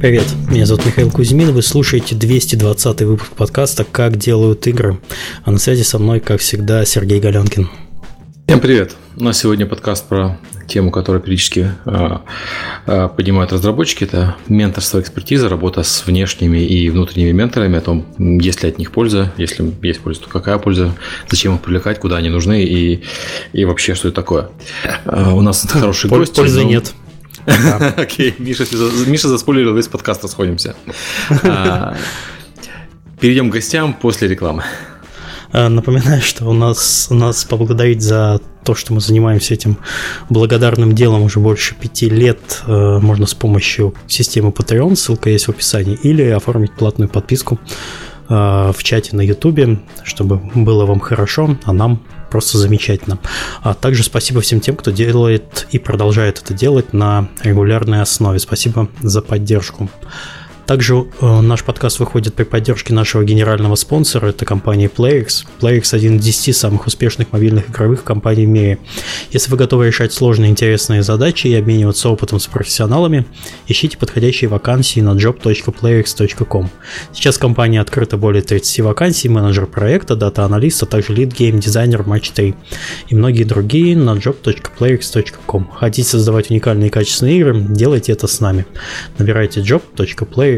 Привет, меня зовут Михаил Кузьмин, вы слушаете 220 выпуск подкаста «Как делают игры», а на связи со мной, как всегда, Сергей Галенкин. Всем привет! У нас сегодня подкаст про тему, которую периодически э, э, поднимают разработчики. Это менторство, экспертиза, работа с внешними и внутренними менторами, о том, есть ли от них польза, если есть польза, то какая польза, зачем их привлекать, куда они нужны и, и вообще, что это такое. Э, у нас хороший гость. Пользы нет. Окей, Миша, Миша заспойлерил весь подкаст, расходимся. А, перейдем к гостям после рекламы. А, напоминаю, что у нас, у нас поблагодарить за то, что мы занимаемся этим благодарным делом уже больше пяти лет, э, можно с помощью системы Patreon, ссылка есть в описании, или оформить платную подписку в чате на YouTube, чтобы было вам хорошо, а нам просто замечательно. А также спасибо всем тем, кто делает и продолжает это делать на регулярной основе. Спасибо за поддержку. Также э, наш подкаст выходит при поддержке нашего генерального спонсора, это компания Playrix. Playrix – один из 10 самых успешных мобильных игровых компаний в мире. Если вы готовы решать сложные интересные задачи и обмениваться опытом с профессионалами, ищите подходящие вакансии на job.playrix.com. Сейчас компания открыта более 30 вакансий, менеджер проекта, дата-аналист, а также lead гейм-дизайнер Match 3 и многие другие на job.playx.com. Хотите создавать уникальные и качественные игры? Делайте это с нами. Набирайте job.playx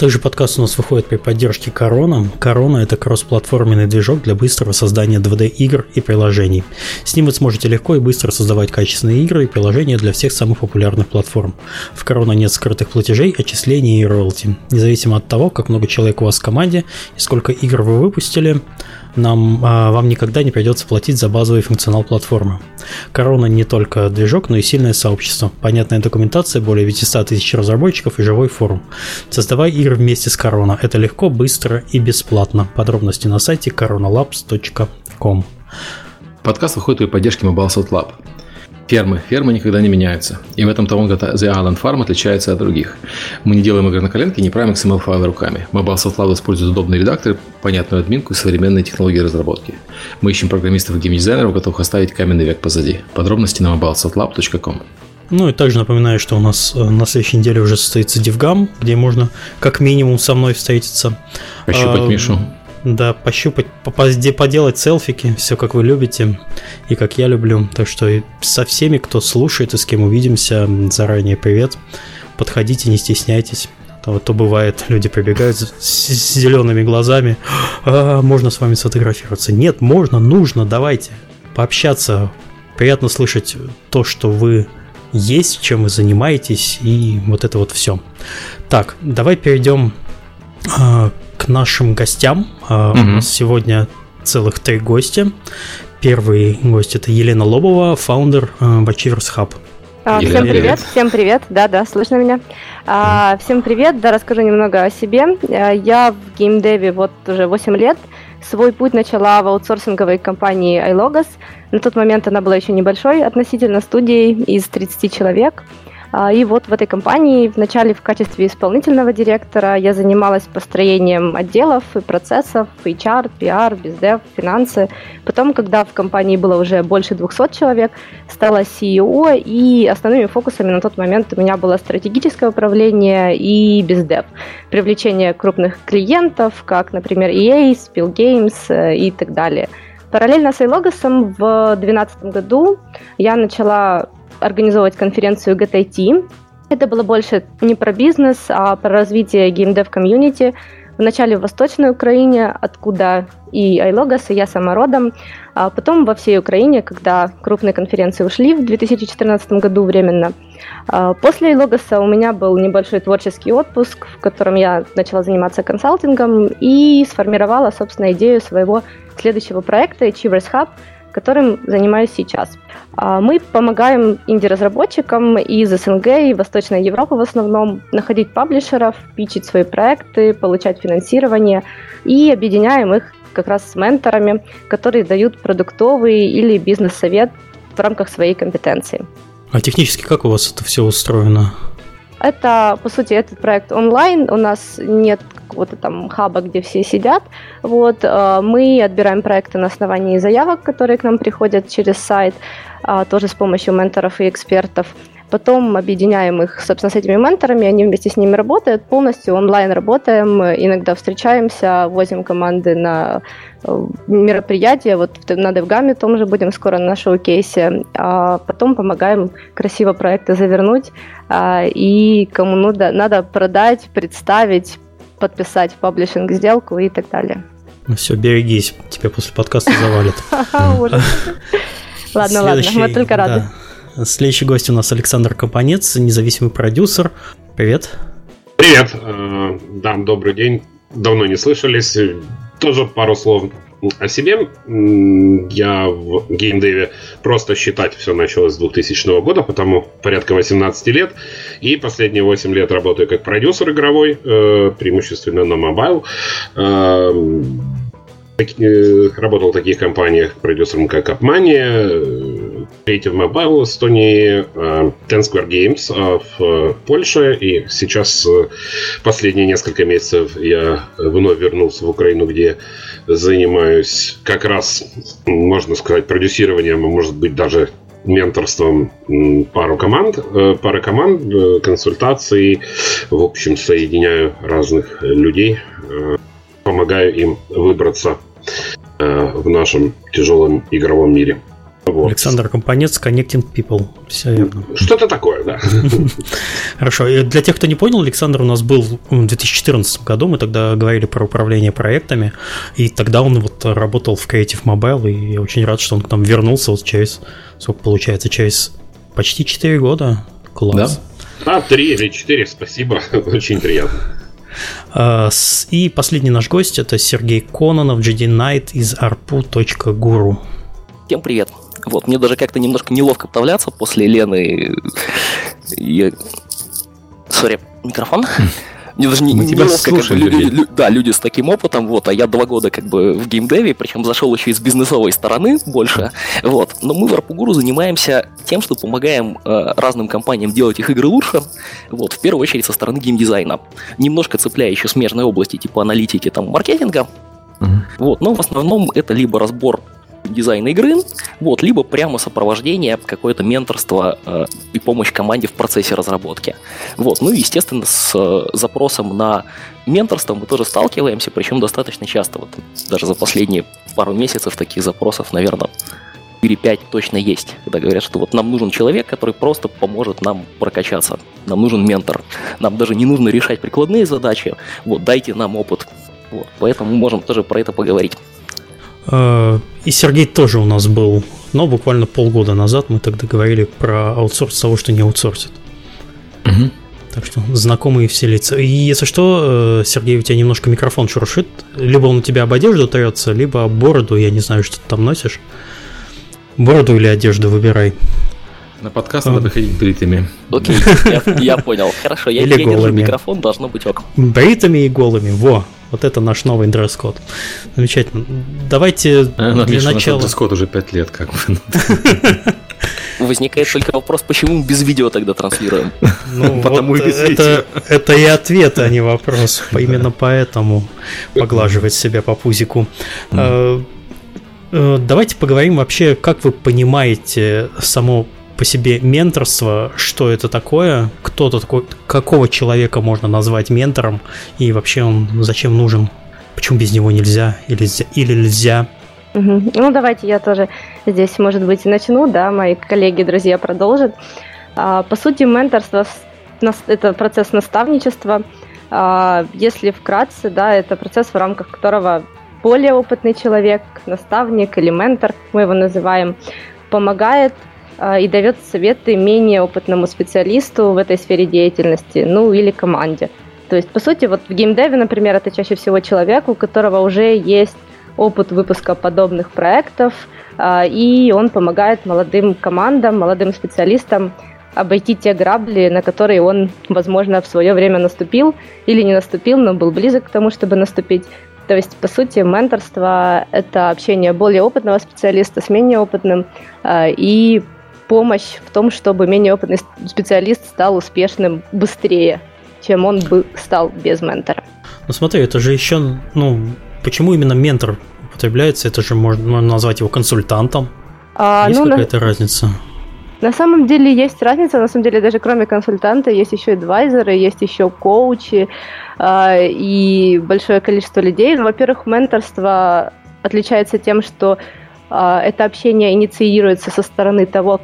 Также подкаст у нас выходит при поддержке Корона. Корона – это кроссплатформенный движок для быстрого создания 2D-игр и приложений. С ним вы сможете легко и быстро создавать качественные игры и приложения для всех самых популярных платформ. В Корона нет скрытых платежей, отчислений и роялти. Независимо от того, как много человек у вас в команде и сколько игр вы выпустили, нам, а, вам никогда не придется платить за базовый функционал платформы. Корона не только движок, но и сильное сообщество. Понятная документация, более 500 тысяч разработчиков и живой форум. Создавай игры вместе с Корона. Это легко, быстро и бесплатно. Подробности на сайте coronalabs.com. Подкаст выходит при поддержке Mobile Lab. Фермы. Фермы никогда не меняются. И в этом Toronto The Island Farm отличается от других. Мы не делаем игры на коленке, не правим XML-файлы руками. Mobile Soft Lab использует удобные редакторы, понятную админку и современные технологии разработки. Мы ищем программистов и геймдизайнеров, готовых оставить каменный век позади. Подробности на mobilesoftlab.com. Ну и также напоминаю, что у нас э, на следующей неделе уже состоится DevGam, где можно как минимум со мной встретиться. Пощупать а, Мишу. Да, пощупать, поделать селфики, все как вы любите и как я люблю. Так что со всеми, кто слушает и с кем увидимся, заранее привет. Подходите, не стесняйтесь. А то бывает, люди прибегают с, зелеными глазами. А, можно с вами сфотографироваться. Нет, можно, нужно, давайте пообщаться. Приятно слышать то, что вы есть, чем вы занимаетесь, и вот это вот все. Так, давай перейдем а, к нашим гостям. Uh, У нас сегодня целых три гостя. Первый гость это Елена Лобова, фаундер uh, Achievers Hub. А, всем привет, всем привет, да, да, слышно меня. А, всем привет, да, расскажу немного о себе. А, я в геймдеве вот уже 8 лет. Свой путь начала в аутсорсинговой компании iLogos. На тот момент она была еще небольшой относительно студией из 30 человек. А, и вот в этой компании вначале в качестве исполнительного директора я занималась построением отделов и процессов, HR, PR, бездев, финансы. Потом, когда в компании было уже больше 200 человек, стала CEO, и основными фокусами на тот момент у меня было стратегическое управление и бездев. Привлечение крупных клиентов, как, например, EA, Spill Games э, и так далее. Параллельно с iLogos в 2012 году я начала организовывать конференцию GTT. Это было больше не про бизнес, а про развитие геймдев-комьюнити. Вначале в Восточной Украине, откуда и iLogos, и я сама родом, а потом во всей Украине, когда крупные конференции ушли в 2014 году временно. А после iLogos у меня был небольшой творческий отпуск, в котором я начала заниматься консалтингом и сформировала, собственно, идею своего следующего проекта Achievers Hub, которым занимаюсь сейчас. А, мы помогаем инди-разработчикам из СНГ и Восточной Европы в основном находить паблишеров, пичить свои проекты, получать финансирование и объединяем их как раз с менторами, которые дают продуктовый или бизнес-совет в рамках своей компетенции. А технически как у вас это все устроено? Это, по сути, этот проект онлайн. У нас нет какого-то там хаба, где все сидят. Вот, э, мы отбираем проекты на основании заявок, которые к нам приходят через сайт, а, тоже с помощью менторов и экспертов. Потом объединяем их, собственно, с этими менторами, они вместе с ними работают, полностью онлайн работаем, иногда встречаемся, возим команды на э, мероприятия, вот на DevGAM том же будем скоро на шоу-кейсе, а потом помогаем красиво проекты завернуть, а, и кому надо, надо продать, представить, подписать паблишинг сделку и так далее. Ну все, берегись, тебя после подкаста завалят. Ладно, ладно, мы только рады. Следующий гость у нас Александр Компанец, независимый продюсер. Привет. Привет. Э, да, добрый день. Давно не слышались. Тоже пару слов о себе. Я в геймдеве просто считать все началось с 2000 года, потому порядка 18 лет. И последние 8 лет работаю как продюсер игровой, э, преимущественно на mobile. Э, работал в таких компаниях продюсером, как Upmania, Creative Mobile Эстонии, э, Ten Square Games э, в Польше, и сейчас э, последние несколько месяцев я вновь вернулся в Украину, где занимаюсь как раз, можно сказать, продюсированием, а может быть даже менторством пару команд, пары команд, консультаций, в общем, соединяю разных людей, помогаю им выбраться в нашем тяжелом игровом мире. Вот. Александр Компанец, Connecting People. Все верно. Что-то такое, да. Хорошо. И для тех, кто не понял, Александр у нас был в 2014 году. Мы тогда говорили про управление проектами. И тогда он вот работал в Creative Mobile. И я очень рад, что он к нам вернулся вот через, сколько получается, через почти 4 года. Класс. Да? А, 3 или 4, спасибо. Очень приятно. А, и последний наш гость это Сергей Кононов, GD Knight из arpu.guru. Всем привет. Вот, мне даже как-то немножко неловко вставляться после Лены. Я... Sorry, микрофон? Мне даже не, Мы тебя неловко, как бы, люди, лю, да, люди с таким опытом, вот, а я два года как бы в геймдеве, причем зашел еще из бизнесовой стороны больше, вот. Но мы в ARPU Guru занимаемся тем, что помогаем э, разным компаниям делать их игры лучше, вот, в первую очередь со стороны геймдизайна. Немножко цепляя еще смежные области, типа аналитики, там, маркетинга, uh-huh. вот, но в основном это либо разбор дизайн игры, вот, либо прямо сопровождение, какое-то менторство э, и помощь команде в процессе разработки. Вот, ну и, естественно, с э, запросом на менторство мы тоже сталкиваемся, причем достаточно часто. Вот даже за последние пару месяцев таких запросов, наверное, 4-5 точно есть, когда говорят, что вот нам нужен человек, который просто поможет нам прокачаться. Нам нужен ментор. Нам даже не нужно решать прикладные задачи. Вот, дайте нам опыт. Вот, поэтому мы можем тоже про это поговорить. Э, и Сергей тоже у нас был, но буквально полгода назад мы тогда говорили про аутсорс того, что не аутсорсит. Угу. Так что знакомые все лица. И если что, э, Сергей, у тебя немножко микрофон шуршит. Либо он у тебя об одежду трется, либо об бороду, я не знаю, что ты там носишь. Бороду или одежду выбирай. На подкаст надо приходить бритыми. Окей, я, я понял. Хорошо, я, я держу микрофон, должно быть ок. Бритыми и голыми, во. Вот это наш новый дресс-код. Замечательно. Давайте а, ну, для отлично, начала... дресс-код уже 5 лет как бы. Возникает только вопрос, почему мы без видео тогда транслируем? Ну, Потому вот и без это, видео. Это и ответ, а не вопрос. Именно поэтому поглаживать себя по пузику. А, э, давайте поговорим вообще, как вы понимаете само по себе менторство, что это такое, кто-то такой, какого человека можно назвать ментором, и вообще он зачем нужен, почему без него нельзя или, или нельзя. Ну, давайте я тоже здесь, может быть, начну, да, мои коллеги, друзья продолжат. А, по сути, менторство – это процесс наставничества. А, если вкратце, да, это процесс, в рамках которого более опытный человек, наставник или ментор, мы его называем, помогает и дает советы менее опытному специалисту в этой сфере деятельности, ну или команде. То есть, по сути, вот в геймдеве, например, это чаще всего человек, у которого уже есть опыт выпуска подобных проектов, а, и он помогает молодым командам, молодым специалистам обойти те грабли, на которые он, возможно, в свое время наступил или не наступил, но был близок к тому, чтобы наступить. То есть, по сути, менторство – это общение более опытного специалиста с менее опытным э, и помощь в том, чтобы менее опытный специалист стал успешным быстрее, чем он бы стал без ментора. Ну смотри, это же еще, ну, почему именно ментор употребляется? Это же можно, можно назвать его консультантом. А, есть ну, какая-то на... разница? На самом деле есть разница, на самом деле даже кроме консультанта есть еще адвайзеры, есть еще коучи э, и большое количество людей. Ну, во-первых, менторство отличается тем, что это общение инициируется со стороны того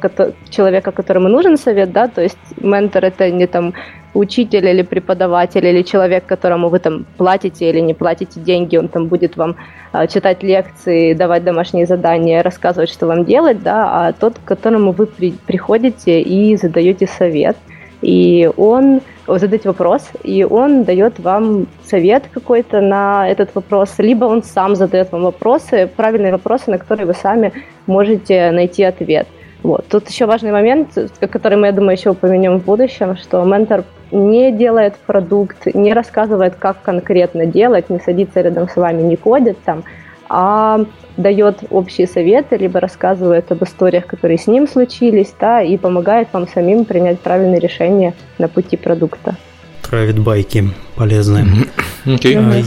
человека, которому нужен совет, да, то есть ментор это не там учитель или преподаватель или человек, которому вы там платите или не платите деньги, он там будет вам э, читать лекции, давать домашние задания, рассказывать, что вам делать, да, а тот, к которому вы при, приходите и задаете совет, и он задать вопрос, и он дает вам совет какой-то на этот вопрос, либо он сам задает вам вопросы, правильные вопросы, на которые вы сами можете найти ответ. Вот. Тут еще важный момент, который мы, я думаю, еще упомянем в будущем, что ментор не делает продукт, не рассказывает, как конкретно делать, не садится рядом с вами, не кодит там, а дает общие советы, либо рассказывает об историях, которые с ним случились, да, и помогает вам самим принять правильное решение на пути продукта. Травит байки полезные. Окей. Okay.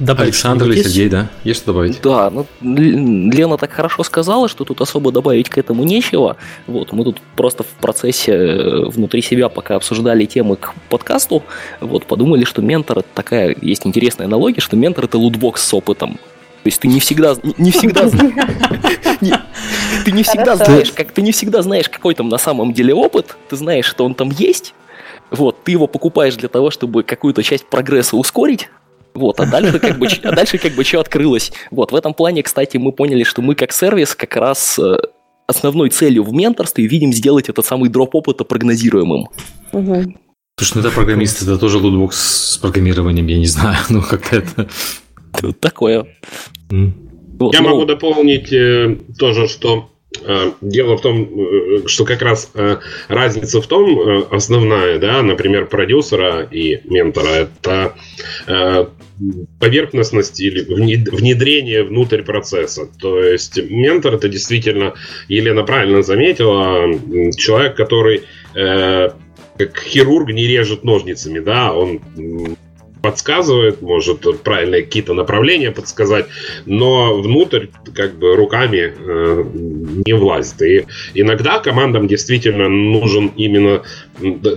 Добавить Александр или Сергей, да? Есть что добавить? Да, ну, Лена так хорошо сказала, что тут особо добавить к этому нечего. Вот, мы тут просто в процессе э, внутри себя, пока обсуждали темы к подкасту, вот, подумали, что ментор, это такая, есть интересная аналогия, что ментор это лутбокс с опытом. То есть ты не всегда, не всегда, ты не всегда знаешь, как ты не всегда знаешь, какой там на самом деле опыт. Ты знаешь, что он там есть. Вот, ты его покупаешь для того, чтобы какую-то часть прогресса ускорить, вот, а дальше как бы, а дальше как бы что открылось. Вот, в этом плане, кстати, мы поняли, что мы как сервис как раз э, основной целью в менторстве видим сделать этот самый дроп опыта прогнозируемым. Угу. Слушай, ну это программисты, это тоже лутбокс с программированием, я не знаю, ну как-то это... Вот такое. Вот, я ну... могу дополнить э, тоже, что Э, дело в том, э, что как раз э, разница в том, основная, да, например, продюсера и ментора, это поверхностность или внедрение внутрь процесса. То есть ментор это действительно, Елена правильно заметила, человек, который как хирург не режет ножницами, да, он подсказывает, может правильные какие-то направления подсказать, но внутрь как бы руками э, не влазит. И иногда командам действительно нужен именно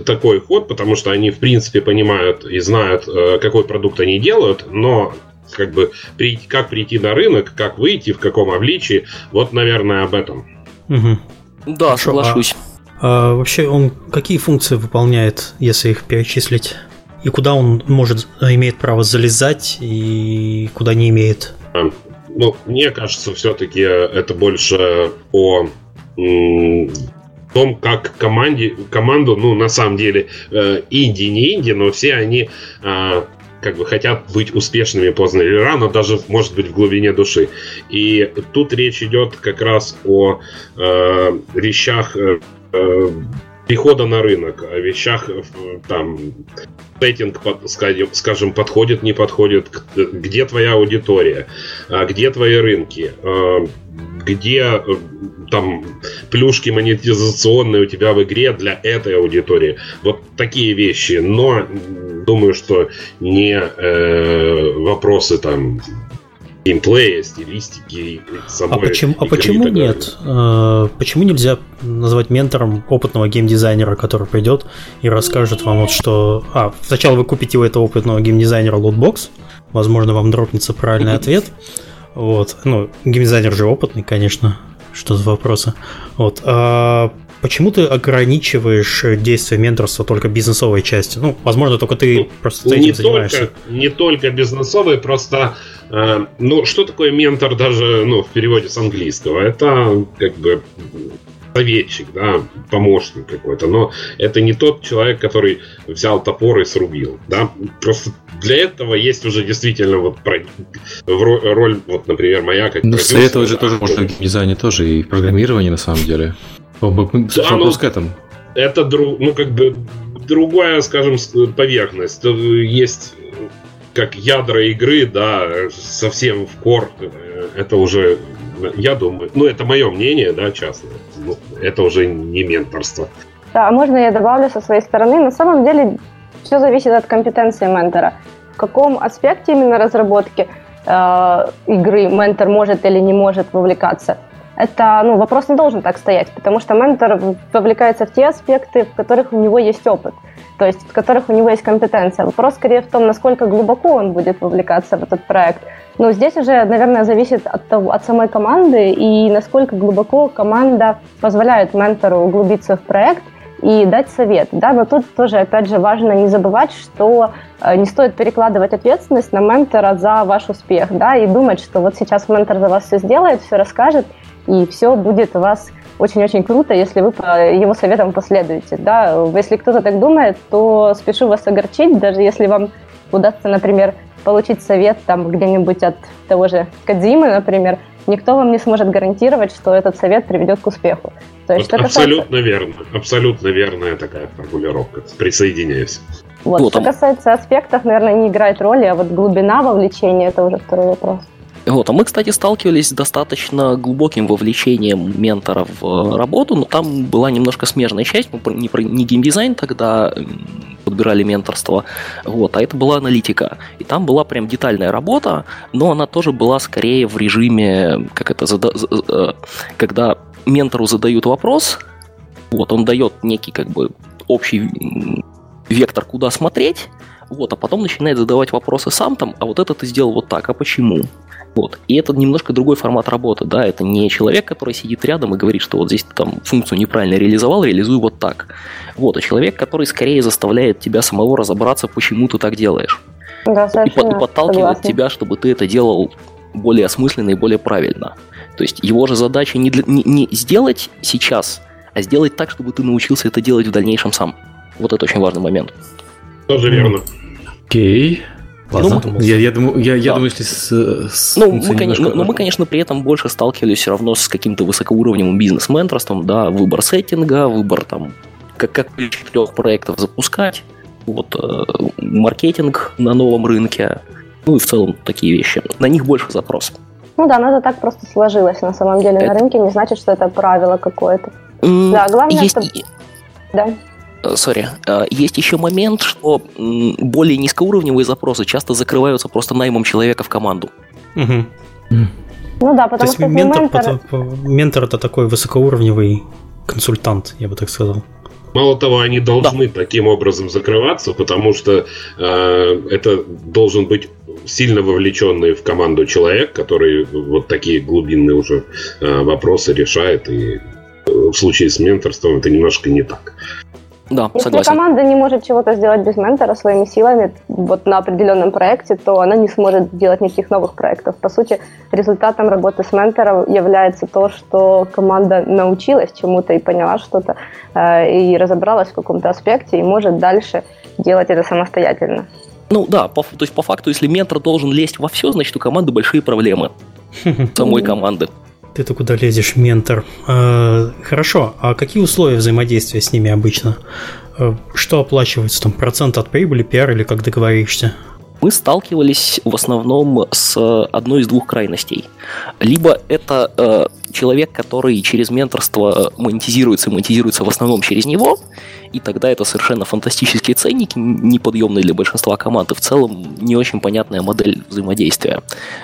такой ход, потому что они в принципе понимают и знают, э, какой продукт они делают, но как бы прийти, как прийти на рынок, как выйти, в каком обличии, вот, наверное, об этом. Угу. Да, Хорошо, соглашусь. А, а вообще он какие функции выполняет, если их перечислить? И куда он может, имеет право залезать и куда не имеет? А, ну, мне кажется, все-таки это больше о том, как команде, команду, ну, на самом деле, э, инди, не инди, но все они как бы хотят быть успешными поздно или рано, даже, может быть, в глубине души. И тут речь идет как раз о э, вещах э, э прихода на рынок, о вещах там сеттинг, скажем, подходит, не подходит, где твоя аудитория, а, где твои рынки, а, где э, там плюшки монетизационные у тебя в игре для этой аудитории. Вот такие вещи. Но думаю, что не э, вопросы там геймплея, стилистики, самой А почему, а почему нет? Э, почему нельзя назвать ментором опытного геймдизайнера, который придет и расскажет вам вот что... А, сначала вы купите у этого опытного геймдизайнера лутбокс, возможно, вам дропнется правильный ответ. Вот, ну, геймдизайнер же опытный, конечно, что за вопросы. Вот, а почему ты ограничиваешь действие менторства только бизнесовой части? Ну, возможно, только ты ну, просто этим не занимаешься. Только, не только бизнесовой, просто Э, ну, что такое ментор даже ну, в переводе с английского? Это как бы советчик, да, помощник какой-то, но это не тот человек, который взял топор и срубил, да, просто для этого есть уже действительно вот про, роль, вот, например, моя как Ну, советовать же тоже можно в дизайне тоже и в программировании на самом деле. Да, вопрос ну, к этому. Это, ну, как бы другая, скажем, поверхность. Есть как ядра игры, да, совсем в кор, э, это уже, я думаю, ну, это мое мнение, да, частное, ну, это уже не менторство. Да, а можно я добавлю со своей стороны? На самом деле все зависит от компетенции ментора. В каком аспекте именно разработки э, игры ментор может или не может вовлекаться – это ну, вопрос не должен так стоять, потому что ментор вовлекается в те аспекты, в которых у него есть опыт, то есть в которых у него есть компетенция. Вопрос скорее в том, насколько глубоко он будет вовлекаться в этот проект. Но здесь уже, наверное, зависит от, того, от самой команды и насколько глубоко команда позволяет ментору углубиться в проект и дать совет. Да? Но тут тоже, опять же, важно не забывать, что э, не стоит перекладывать ответственность на ментора за ваш успех, да, и думать, что вот сейчас ментор за вас все сделает, все расскажет, и все будет у вас очень-очень круто, если вы по его советам последуете. Да? Если кто-то так думает, то спешу вас огорчить, даже если вам удастся, например, получить совет там где-нибудь от того же Кадзимы, например, никто вам не сможет гарантировать, что этот совет приведет к успеху. То есть, вот абсолютно касается... верно, абсолютно верная такая формулировка. Присоединяюсь. Вот, вот что там... касается аспектов, наверное, не играет роли, а вот глубина вовлечения – это уже второй вопрос. Вот. А мы, кстати, сталкивались с достаточно глубоким вовлечением ментора в работу, но там была немножко смежная часть. Мы не, про, не геймдизайн тогда подбирали менторство, вот, а это была аналитика. И там была прям детальная работа, но она тоже была скорее в режиме, как это, зада, э, когда ментору задают вопрос, вот, он дает некий как бы общий вектор, куда смотреть, вот, а потом начинает задавать вопросы сам там, а вот это ты сделал вот так, а почему? Вот. И это немножко другой формат работы, да, это не человек, который сидит рядом и говорит, что вот здесь ты там функцию неправильно реализовал, реализуй вот так. Вот, а человек, который скорее заставляет тебя самого разобраться, почему ты так делаешь. Да, и, под, и подталкивает согласна. тебя, чтобы ты это делал более осмысленно и более правильно. То есть его же задача не, для, не, не сделать сейчас, а сделать так, чтобы ты научился это делать в дальнейшем сам. Вот это очень важный момент. Тоже верно. Окей. Okay. Ладно. Ну, я, я, думаю, я, я да. думаю, если с, с ну, мы, конечно, но, но мы, конечно, при этом больше сталкивались все равно с каким-то высокоуровневым бизнес-менторством, да, выбор сеттинга, выбор там, как, как трех проектов запускать, вот, э, маркетинг на новом рынке, ну и в целом такие вещи. На них больше запрос. Ну да, но это так просто сложилось на самом деле это... на рынке, не значит, что это правило какое-то. Mm, да, главное, есть... чтобы... Да. Э, сори, э, есть еще момент, что более низкоуровневые запросы часто закрываются просто наймом человека в команду. Угу. Ну да, потому То есть что ментор, ментор... ментор это такой высокоуровневый консультант, я бы так сказал. Мало того, они должны да. таким образом закрываться, потому что э, это должен быть сильно вовлеченный в команду человек, который вот такие глубинные уже э, вопросы решает, и в случае с менторством это немножко не так. Да, Если согласен. команда не может чего-то сделать без ментора своими силами, вот на определенном проекте, то она не сможет делать никаких новых проектов. По сути, результатом работы с ментором является то, что команда научилась чему-то и поняла что-то, э, и разобралась в каком-то аспекте, и может дальше делать это самостоятельно. Ну да, по, то есть по факту, если ментор должен лезть во все, значит у команды большие проблемы. Самой команды. Ты-то куда лезешь, ментор? Э, хорошо, а какие условия взаимодействия с ними обычно? Э, что оплачивается? Там процент от прибыли, пиар или как договоришься? Мы сталкивались в основном с одной из двух крайностей. Либо это э, человек, который через менторство монетизируется, монетизируется в основном через него, и тогда это совершенно фантастические ценники, неподъемные для большинства команд, и в целом не очень понятная модель взаимодействия.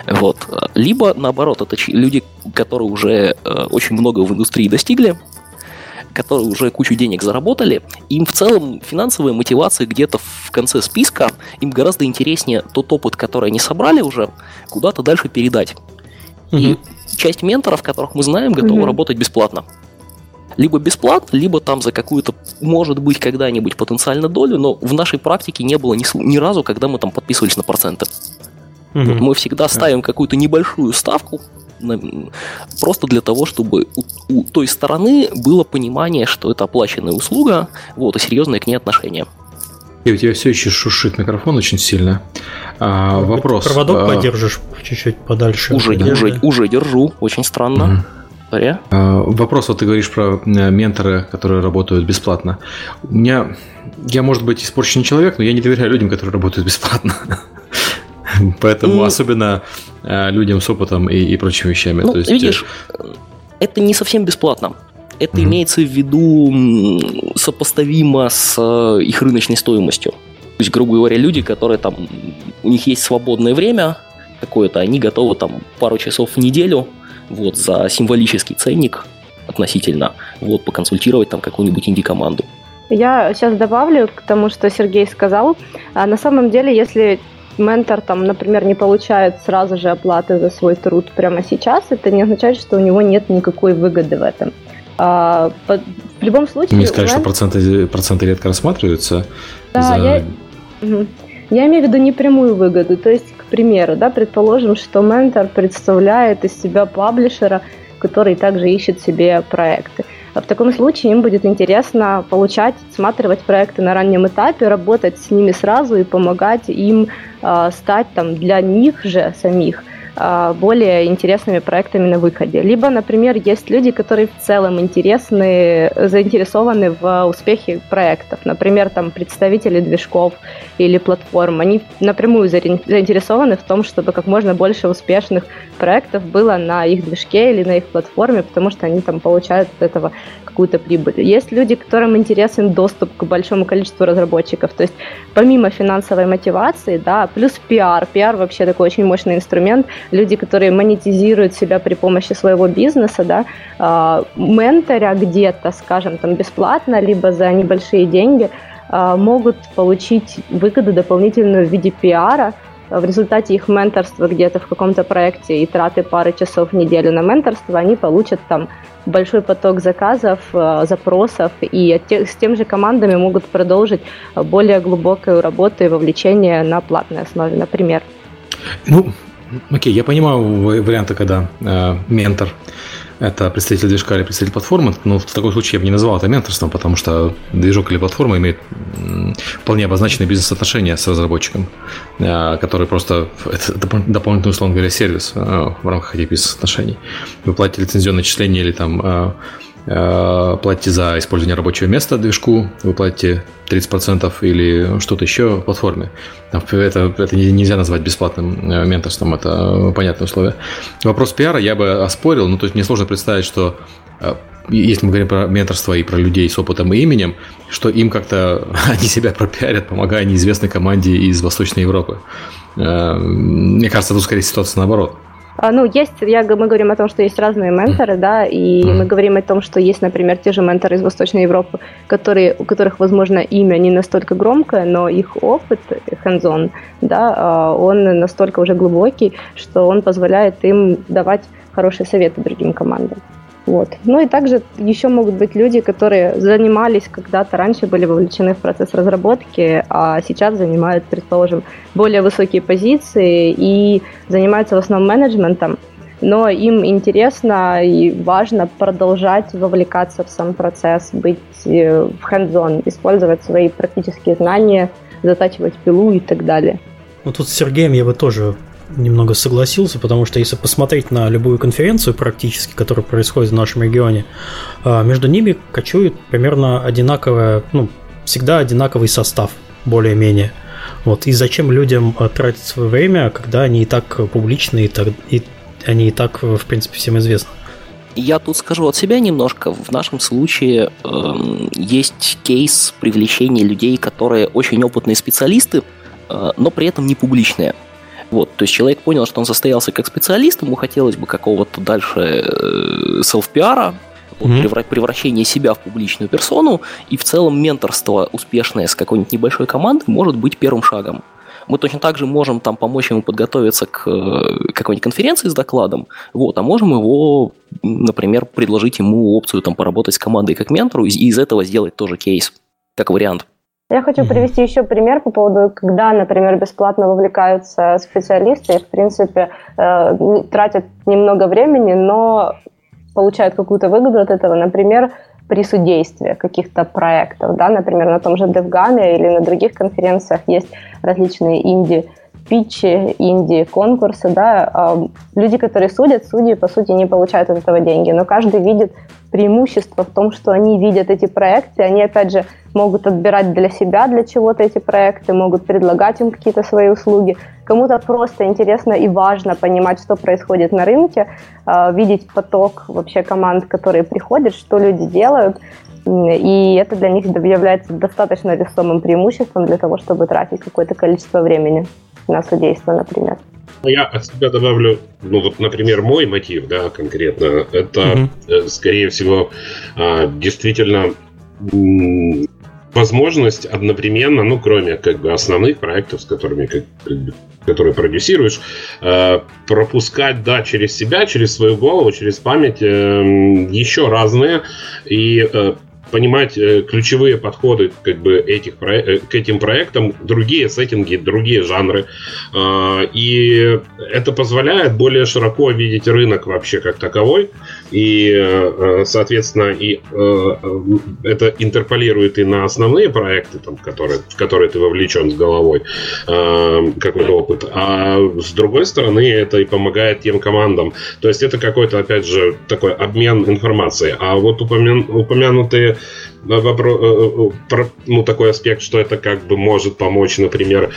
Вот. Либо, наоборот, это люди, которые уже э, очень много в индустрии достигли, которые уже кучу денег заработали, им в целом финансовая мотивация где-то в конце списка, им гораздо интереснее тот опыт, который они собрали уже, куда-то дальше передать. Угу. И часть менторов, которых мы знаем, готовы угу. работать бесплатно. Либо бесплатно, либо там за какую-то, может быть, когда-нибудь потенциально долю, но в нашей практике не было ни, ни разу, когда мы там подписывались на проценты. Угу. Вот мы всегда ставим какую-то небольшую ставку, просто для того, чтобы у, у той стороны было понимание, что это оплаченная услуга, вот, и серьезное к ней отношение. И у тебя все еще шушит микрофон очень сильно. А, вопрос. Проводок а... подержишь чуть-чуть подальше. Уже, да? уже, уже держу, очень странно. Угу. А, вопрос, вот ты говоришь про э, менторы, которые работают бесплатно. У меня, я, может быть, испорченный человек, но я не доверяю людям, которые работают бесплатно. Поэтому особенно э, людям с опытом и, и прочими вещами. Ну, То есть, видишь, это не совсем бесплатно. Это mm-hmm. имеется в виду сопоставимо с э, их рыночной стоимостью. То есть, грубо говоря, люди, которые там, у них есть свободное время какое-то, они готовы там пару часов в неделю вот за символический ценник относительно вот поконсультировать там какую-нибудь инди-команду. Я сейчас добавлю к тому, что Сергей сказал. А на самом деле, если ментор, там, например, не получает сразу же оплаты за свой труд прямо сейчас, это не означает, что у него нет никакой выгоды в этом. А, по, в любом случае... Не сказать, что проценты, проценты редко рассматриваются. Да, за... я, угу. я имею в виду непрямую выгоду. То есть, к примеру, да, предположим, что ментор представляет из себя паблишера, который также ищет себе проекты. В таком случае им будет интересно получать, отсматривать проекты на раннем этапе, работать с ними сразу и помогать им э, стать там для них же самих. а, более интересными проектами на выходе. Либо, например, есть люди, которые в целом интересны, заинтересованы в успехе проектов. Например, там представители движков или платформ. Они напрямую заинтересованы в том, чтобы как можно больше успешных проектов было на их движке или на их платформе, потому что они там получают от этого какую-то прибыль. Есть люди, которым интересен доступ к большому количеству разработчиков. То есть помимо финансовой мотивации, да, плюс пиар. Пиар вообще такой очень мощный инструмент. Люди, которые монетизируют себя при помощи своего бизнеса, да, э, менторя где-то, скажем, там бесплатно, либо за небольшие деньги, э, могут получить выгоду дополнительную в виде пиара, в результате их менторства где-то в каком-то проекте и траты пары часов в неделю на менторство, они получат там большой поток заказов, э, запросов, и с тем же командами могут продолжить более глубокую работу и вовлечение на платной основе, например. Ну, окей, я понимаю варианты, когда э, ментор это представитель движка или представитель платформы, но в таком случае я бы не назвал это менторством, потому что движок или платформа имеет вполне обозначенные бизнес-отношения с разработчиком, э, который просто это дополнительный, условно говоря, сервис э, в рамках этих бизнес-отношений. Вы платите лицензионное отчисление или там Э, платите за использование рабочего места движку, вы платите 30% или что-то еще платформе. Это, это нельзя назвать бесплатным э, менторством, это понятное условие. Вопрос пиара я бы оспорил, ну то есть мне сложно представить, что э, если мы говорим про менторство и про людей с опытом и именем, что им как-то они себя пропиарят, помогая неизвестной команде из Восточной Европы. Мне кажется, тут скорее ситуация наоборот. А, ну, есть, я, мы говорим о том, что есть разные менторы, да, и мы говорим о том, что есть, например, те же менторы из Восточной Европы, которые, у которых, возможно, имя не настолько громкое, но их опыт, hands-on, да, а, он настолько уже глубокий, что он позволяет им давать хорошие советы другим командам. Вот. Ну и также еще могут быть люди, которые занимались когда-то раньше, были вовлечены в процесс разработки, а сейчас занимают, предположим, более высокие позиции и занимаются в основном менеджментом, но им интересно и важно продолжать вовлекаться в сам процесс, быть э, в hands-on, использовать свои практические знания, затачивать пилу и так далее. Ну тут с Сергеем я бы тоже немного согласился, потому что если посмотреть на любую конференцию практически, которая происходит в нашем регионе, а, между ними кочует примерно одинаковая, ну, всегда одинаковый состав, более-менее. Вот. И зачем людям а, тратить свое время, когда они и так публичны, и, так, и они и так, в принципе, всем известны? Я тут скажу от себя немножко. В нашем случае э, есть кейс привлечения людей, которые очень опытные специалисты, э, но при этом не публичные. Вот, то есть человек понял, что он состоялся как специалист, ему хотелось бы какого-то дальше э, селф-пиара, mm-hmm. превращение себя в публичную персону, и в целом менторство успешное с какой-нибудь небольшой командой может быть первым шагом. Мы точно так же можем там помочь ему подготовиться к э, какой-нибудь конференции с докладом, вот, а можем его, например, предложить ему опцию там поработать с командой как ментору и из этого сделать тоже кейс, как вариант. Я хочу привести еще пример по поводу, когда, например, бесплатно вовлекаются специалисты и, в принципе, э, тратят немного времени, но получают какую-то выгоду от этого. Например, при судействе каких-то проектов, да, например, на том же DevGAM или на других конференциях есть различные инди питчи, инди, конкурсы, да, люди, которые судят, судьи, по сути, не получают от этого деньги, но каждый видит преимущество в том, что они видят эти проекты, они, опять же, могут отбирать для себя, для чего-то эти проекты, могут предлагать им какие-то свои услуги. Кому-то просто интересно и важно понимать, что происходит на рынке, а, видеть поток вообще команд, которые приходят, что люди делают, и это для них является достаточно весомым преимуществом для того, чтобы тратить какое-то количество времени на судейство, например. Я от себя добавлю, ну вот, например, мой мотив, да, конкретно, это, угу. скорее всего, а, действительно возможность одновременно, ну, кроме как бы основных проектов, с которыми как, которые продюсируешь, э, пропускать, да, через себя, через свою голову, через память э, еще разные и э, понимать э, ключевые подходы как бы этих э, к этим проектам, другие сеттинги, другие жанры. Э, и это позволяет более широко видеть рынок вообще как таковой. И, э, соответственно, и это интерполирует и на основные проекты, там, которые, в которые ты вовлечен с головой, э, какой-то опыт. А с другой стороны, это и помогает тем командам. То есть это какой-то, опять же, такой обмен информацией. А вот упомя... упомянутые вопрос, ну, такой аспект, что это как бы может помочь, например,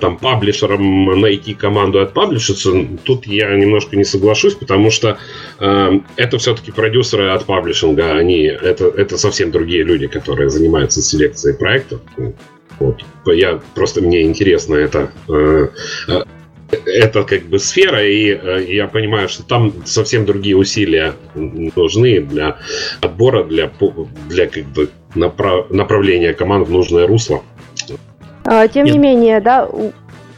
там, паблишерам найти команду от паблишера, тут я немножко не соглашусь, потому что это все-таки продюсеры от паблишинга, они это, это совсем другие люди, которые занимаются селекцией проектов. Вот. Я просто мне интересно это э, э, это как бы сфера, и э, я понимаю, что там совсем другие усилия нужны для отбора, для, для как бы направ, направления команд в нужное русло. А, тем не менее, да,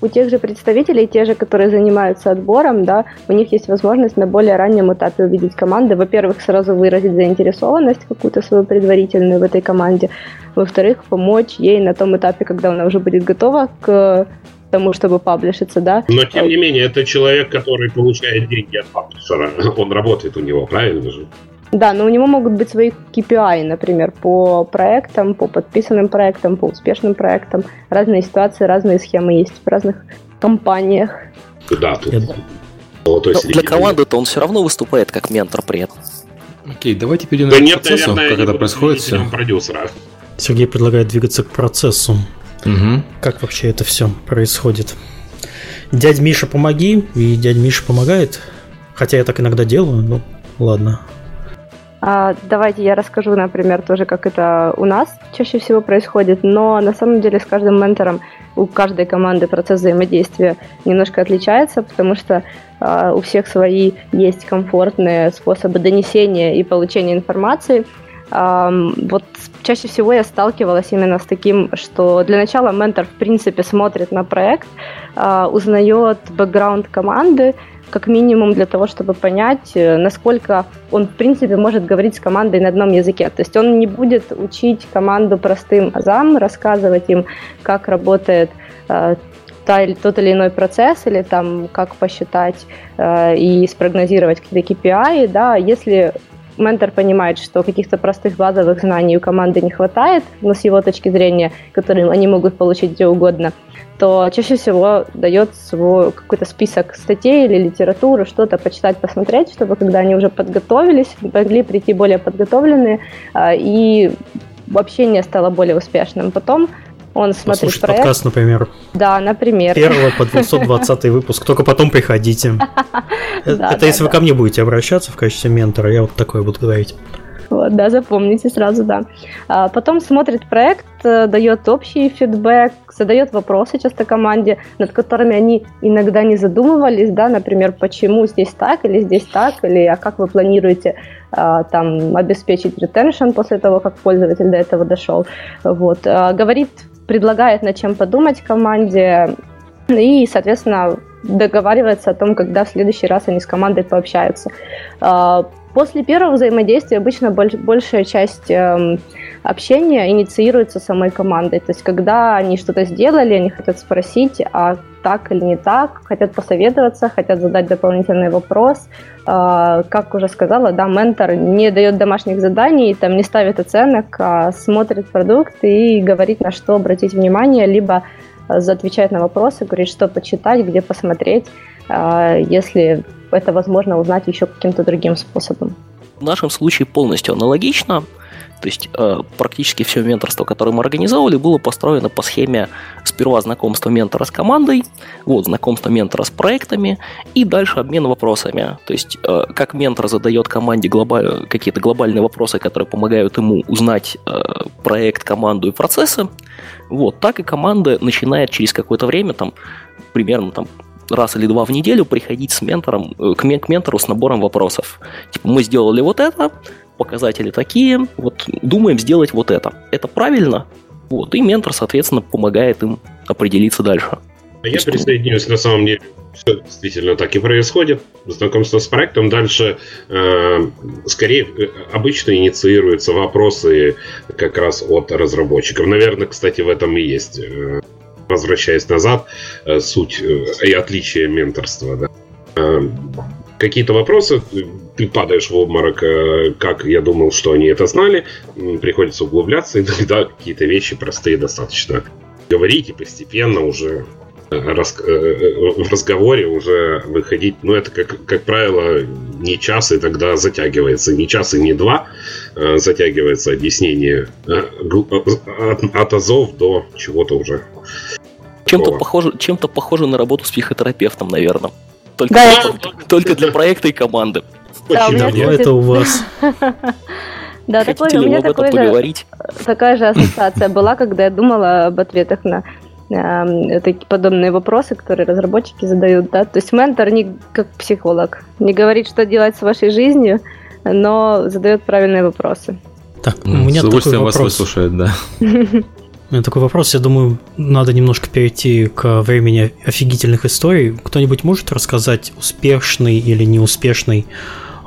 у тех же представителей, те же, которые занимаются отбором, да, у них есть возможность на более раннем этапе увидеть команды. Во-первых, сразу выразить заинтересованность какую-то свою предварительную в этой команде. Во-вторых, помочь ей на том этапе, когда она уже будет готова к тому, чтобы паблишиться, да. Но, тем не менее, это человек, который получает деньги от паблишера. Он работает у него, правильно же? Да, но у него могут быть свои KPI, например, по проектам, по подписанным проектам, по успешным проектам. Разные ситуации, разные схемы есть в разных компаниях. Да, тут но для команды-то он все равно выступает как ментор при этом. Окей, давайте перейдем да к нет, процессу, наверное, как это происходит все. Продюсера. Сергей предлагает двигаться к процессу. Угу. Как вообще это все происходит? Дядь Миша, помоги, и дядь Миша помогает. Хотя я так иногда делаю, ну ладно. А, давайте я расскажу, например, тоже, как это у нас чаще всего происходит, но на самом деле с каждым ментором у каждой команды процесс взаимодействия немножко отличается, потому что а, у всех свои есть комфортные способы донесения и получения информации. Вот чаще всего я сталкивалась именно с таким, что для начала ментор в принципе смотрит на проект, а, узнает бэкграунд команды, как минимум для того, чтобы понять, э, насколько он, в принципе, может говорить с командой на одном языке. То есть он не будет учить команду простым азам, рассказывать им, как работает э, тот или иной процесс, или там как посчитать э, и спрогнозировать какие-то KPI, да, если ментор понимает, что каких-то простых базовых знаний у команды не хватает, но с его точки зрения, которые они могут получить где угодно, то чаще всего дает свой какой-то список статей или литературы, что-то почитать, посмотреть, чтобы когда они уже подготовились, могли прийти более подготовленные, а, и общение стало более успешным. Потом он смотрит Послушать проект. подкаст, например. Да, например. Первого по 220 выпуск. Только потом приходите. Это если вы ко мне будете обращаться в качестве ментора, я вот такое буду говорить. Вот, да, запомните сразу, да. А потом смотрит проект, э, дает общий фидбэк, задает вопросы часто команде, над которыми они иногда не задумывались, да, например, почему здесь так или здесь так, или а как вы планируете а, там обеспечить ретеншн после того, как пользователь до этого дошел. Вот. А, говорит, предлагает над чем подумать команде, и, соответственно, договаривается о том, когда в следующий раз они с командой пообщаются. А, После первого взаимодействия обычно больш, большая часть э, общения инициируется самой командой. То есть, когда они что-то сделали, они хотят спросить, а так или не так, хотят посоветоваться, хотят задать дополнительный вопрос. Э, как уже сказала, да, ментор не дает домашних заданий, там не ставит оценок, а смотрит продукт и говорит, на что обратить внимание, либо отвечает на вопросы, говорит, что почитать, где посмотреть, если это возможно узнать еще каким-то другим способом. В нашем случае полностью аналогично. То есть э, практически все менторство, которое мы организовывали, было построено по схеме сперва знакомства ментора с командой, вот, знакомство ментора с проектами и дальше обмен вопросами. То есть э, как ментор задает команде глобаль... какие-то глобальные вопросы, которые помогают ему узнать э, проект, команду и процессы, вот, так и команда начинает через какое-то время, там, примерно там раз или два в неделю приходить с ментором, э, к, к ментору с набором вопросов. Типа, мы сделали вот это, показатели такие, вот думаем сделать вот это. Это правильно? Вот, и ментор, соответственно, помогает им определиться дальше. А я присоединюсь, на самом деле, все действительно так и происходит. Знакомство с проектом дальше э, скорее э, обычно инициируются вопросы как раз от разработчиков. Наверное, кстати, в этом и есть э, возвращаясь назад, э, суть э, и отличие менторства. Да. Э, какие-то вопросы, ты падаешь в обморок, как я думал, что они это знали, приходится углубляться, иногда какие-то вещи простые достаточно говорить и постепенно уже рас, в разговоре уже выходить, ну это как, как правило не час и тогда затягивается, не час и не два затягивается объяснение от, от азов до чего-то уже. Чем-то похоже, чем-то похоже на работу с психотерапевтом, наверное. Только, да, только, только для проекта и команды. Да, Очень давно это у вас. Да, такой, у меня такой же, такая же ассоциация была, когда я думала об ответах на э, такие подобные вопросы, которые разработчики задают. Да? То есть ментор не как психолог, не говорит, что делать с вашей жизнью, но задает правильные вопросы. Так, у меня с удовольствием вас выслушает, да. Меня такой вопрос, я думаю, надо немножко перейти к времени офигительных историй. Кто-нибудь может рассказать успешный или неуспешный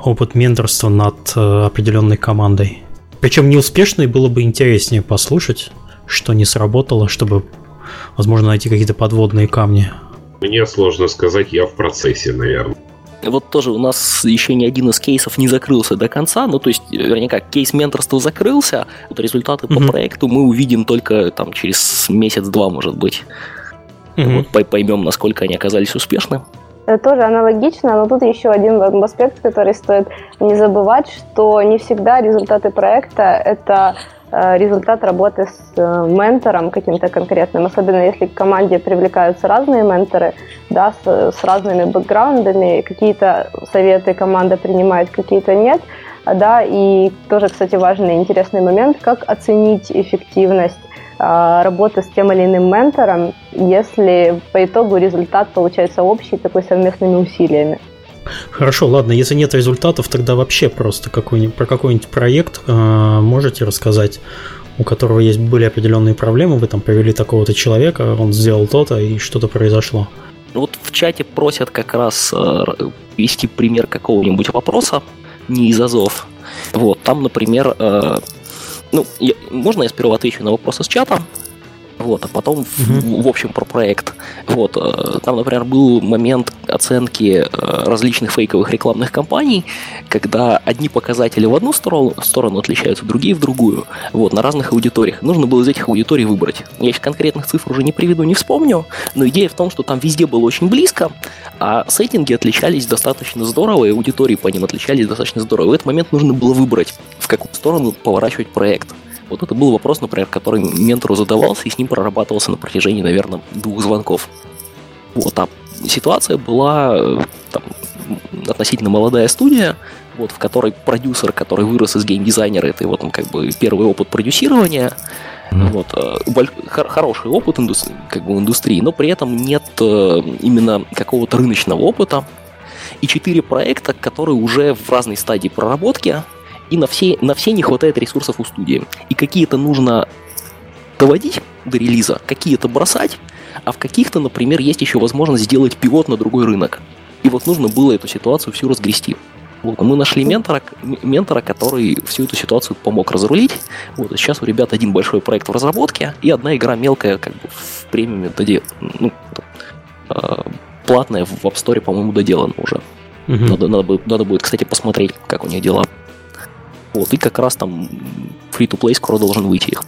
опыт менторства над э, определенной командой? Причем неуспешный было бы интереснее послушать, что не сработало, чтобы, возможно, найти какие-то подводные камни. Мне сложно сказать, я в процессе, наверное. Вот тоже у нас еще ни один из кейсов не закрылся до конца. Ну, то есть, вернее как, кейс менторства закрылся, вот результаты mm-hmm. по проекту мы увидим только там через месяц-два, может быть. Mm-hmm. Вот поймем, насколько они оказались успешны. Это тоже аналогично, но тут еще один аспект, который стоит не забывать, что не всегда результаты проекта – это Э, результат работы с э, ментором каким-то конкретным, особенно если к команде привлекаются разные менторы, да, с, с разными бэкграундами, какие-то советы команда принимает, какие-то нет, да, и тоже, кстати, важный интересный момент, как оценить эффективность э, работы с тем или иным ментором, если по итогу результат получается общий, такой совместными усилиями. Хорошо, ладно, если нет результатов, тогда вообще просто какой-нибудь, про какой-нибудь проект э, можете рассказать, у которого есть были определенные проблемы, вы там привели такого-то человека, он сделал то-то и что-то произошло. Вот в чате просят как раз э, вести пример какого-нибудь вопроса, не из азов. Вот, там, например, э, ну, я, можно я сперва отвечу на вопросы с чата? Вот, а потом, в, в общем, про проект. Вот, э, там, например, был момент оценки э, различных фейковых рекламных кампаний, когда одни показатели в одну сторону, сторону отличаются, другие в другую. Вот, на разных аудиториях. Нужно было из этих аудиторий выбрать. Я сейчас конкретных цифр уже не приведу, не вспомню, но идея в том, что там везде было очень близко, а сеттинги отличались достаточно здорово, и аудитории по ним отличались достаточно здорово. В этот момент нужно было выбрать, в какую сторону поворачивать проект. Вот это был вопрос, например, который ментору задавался и с ним прорабатывался на протяжении, наверное, двух звонков. Вот, а ситуация была э, там, относительно молодая студия, вот, в которой продюсер, который вырос из геймдизайнера, это его там как бы первый опыт продюсирования, mm Вот, э, хороший опыт индустри- как бы индустрии, но при этом нет э, именно какого-то рыночного опыта. И четыре проекта, которые уже в разной стадии проработки, и на все, на все не хватает ресурсов у студии. И какие-то нужно доводить до релиза, какие-то бросать, а в каких-то, например, есть еще возможность сделать пивот на другой рынок. И вот нужно было эту ситуацию всю разгрести. Вот, мы нашли ментора, ментора, который всю эту ситуацию помог разрулить. Вот, сейчас у ребят один большой проект в разработке и одна игра мелкая, как бы в премиуме доде... ну, э, платная в App Store, по-моему, доделана уже. Угу. Надо, надо, надо будет, кстати, посмотреть, как у них дела. Вот, и как раз там free-to-play скоро должен выйти их.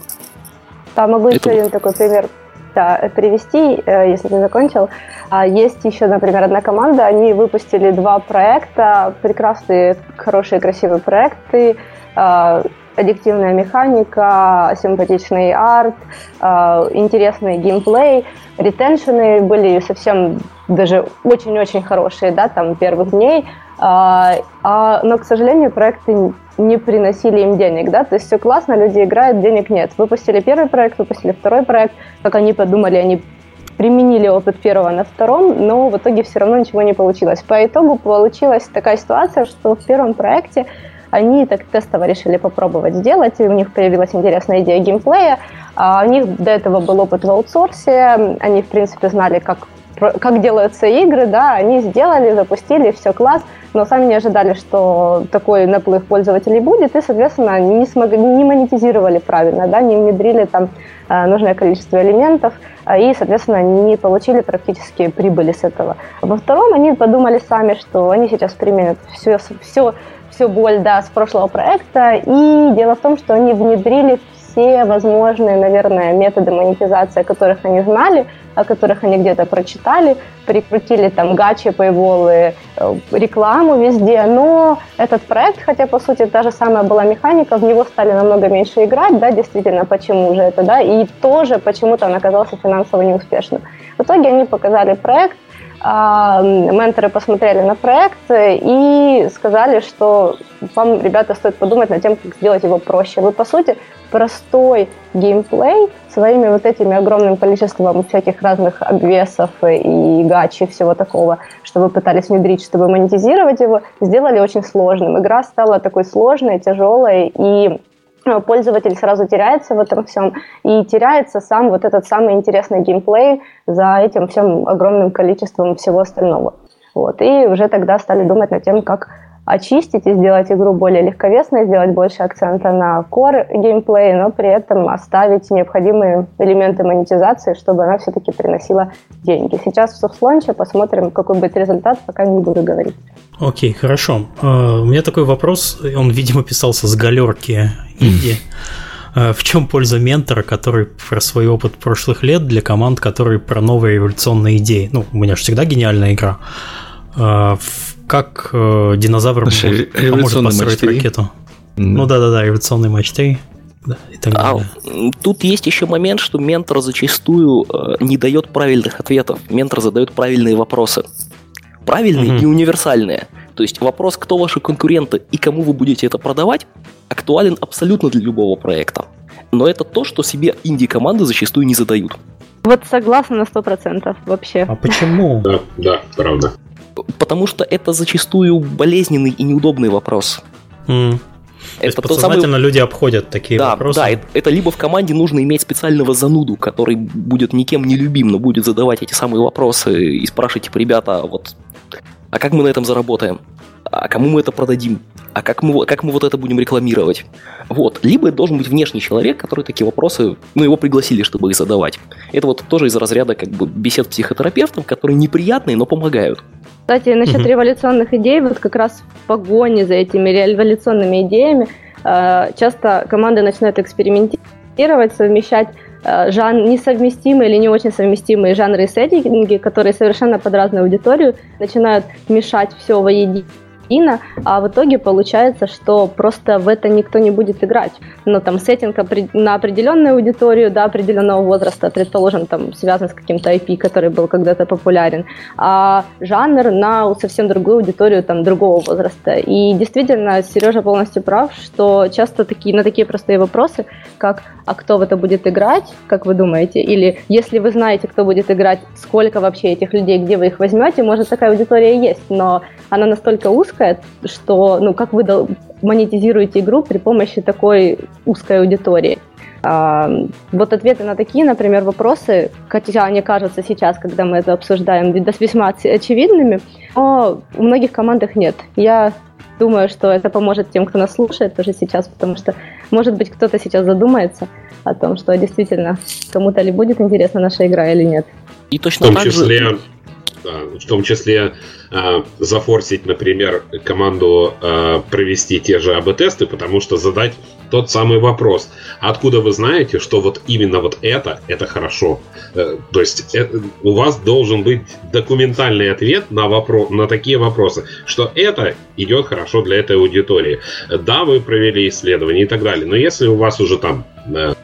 Да, могу Это... еще один такой пример Да, привести, э, если ты закончил. А есть еще, например, одна команда, они выпустили два проекта, прекрасные, хорошие, красивые проекты, а, аддиктивная механика, симпатичный арт, а, интересный геймплей. Ретеншены были совсем даже очень-очень хорошие, да, там первых дней. Но, к сожалению, проекты не приносили им денег, да, то есть все классно, люди играют, денег нет. Выпустили первый проект, выпустили второй проект, как они подумали, они применили опыт первого на втором, но в итоге все равно ничего не получилось. По итогу получилась такая ситуация, что в первом проекте они так тестово решили попробовать сделать, и у них появилась интересная идея геймплея. А у них до этого был опыт в аутсорсе, они, в принципе, знали, как как делаются игры, да, они сделали, запустили, все класс, но сами не ожидали, что такой наплыв пользователей будет, и, соответственно, не, смогли, не монетизировали правильно, да, не внедрили там э, нужное количество элементов, э, и, соответственно, не получили практически прибыли с этого. Во втором они подумали сами, что они сейчас применят все, все, все боль, да, с прошлого проекта, и дело в том, что они внедрили все возможные, наверное, методы монетизации, о которых они знали, о которых они где-то прочитали, прикрутили там гачи, пейволы, э, рекламу везде, но этот проект, хотя по сути та же самая была механика, в него стали намного меньше играть, да, действительно, почему же это, да, и тоже почему-то он оказался финансово неуспешным. В итоге они показали проект, менторы посмотрели на проект и сказали, что вам, ребята, стоит подумать над тем, как сделать его проще. Вы, по сути, простой геймплей своими вот этими огромным количеством всяких разных обвесов и гачи, всего такого, что вы пытались внедрить, чтобы монетизировать его, сделали очень сложным. Игра стала такой сложной, тяжелой и Э, пользователь сразу теряется в этом всем, и теряется сам вот этот самый интересный геймплей за этим всем огромным количеством всего остального. Вот. И уже тогда стали думать над тем, как очистить и сделать игру более легковесной, сделать больше акцента на core геймплей, но при этом оставить необходимые элементы монетизации, чтобы она все-таки приносила деньги. Сейчас в софтлонче посмотрим, какой будет результат, пока не буду говорить. Окей, okay, хорошо. Uh, у меня такой вопрос, он, видимо, писался с галерки Инди. Uh, в чем польза ментора, который про свой опыт прошлых лет для команд, которые про новые революционные идеи? Ну, у меня же всегда гениальная игра. Uh, как э, динозавр Слушай, поможет построить матч ракету. Да. Ну да-да-да, революционный матч 3. Да, и так а, тут есть еще момент, что ментор зачастую э, не дает правильных ответов. Ментор задает правильные вопросы. Правильные угу. и универсальные. То есть вопрос, кто ваши конкуренты и кому вы будете это продавать, актуален абсолютно для любого проекта. Но это то, что себе инди-команды зачастую не задают. Вот согласна на 100% вообще. А почему? Да, да, правда. Потому что это зачастую болезненный и неудобный вопрос. Mm. То есть подсознательно самый... люди обходят такие да, вопросы. Да, это либо в команде нужно иметь специального зануду, который будет никем не любим, но будет задавать эти самые вопросы и спрашивать, типа, ребята, вот, а как мы на этом заработаем? А кому мы это продадим? А как мы, как мы вот это будем рекламировать? Вот. Либо это должен быть внешний человек, который такие вопросы, ну, его пригласили, чтобы их задавать. Это вот тоже из разряда как бы бесед психотерапевтов, которые неприятные, но помогают. Кстати, насчет mm-hmm. революционных идей, вот как раз в погоне за этими революционными идеями э, часто команды начинают экспериментировать, совмещать э, жан несовместимые или не очень совместимые жанры и сеттинги, которые совершенно под разную аудиторию начинают мешать все воедино Ина, а в итоге получается, что просто в это никто не будет играть. Но там сеттинг на определенную аудиторию, до определенного возраста, предположим, там связан с каким-то IP, который был когда-то популярен, а жанр на совсем другую аудиторию, там, другого возраста. И действительно, Сережа полностью прав, что часто такие, на такие простые вопросы, как «а кто в это будет играть?», как вы думаете? Или «если вы знаете, кто будет играть, сколько вообще этих людей, где вы их возьмете?» Может, такая аудитория есть, но она настолько узкая, что, ну, как вы монетизируете игру при помощи такой узкой аудитории. А, вот ответы на такие, например, вопросы, хотя они кажутся сейчас, когда мы это обсуждаем, весьма очевидными, но в многих командах нет. Я думаю, что это поможет тем, кто нас слушает тоже сейчас, потому что, может быть, кто-то сейчас задумается о том, что действительно кому-то ли будет интересна наша игра или нет. И точно в том так числе, же... в том числе э, зафорсить, например, команду э, провести те же АБ-тесты, потому что задать тот самый вопрос. Откуда вы знаете, что вот именно вот это, это хорошо? Э, то есть это, у вас должен быть документальный ответ на, вопрос, на такие вопросы, что это идет хорошо для этой аудитории. Да, вы провели исследование и так далее, но если у вас уже там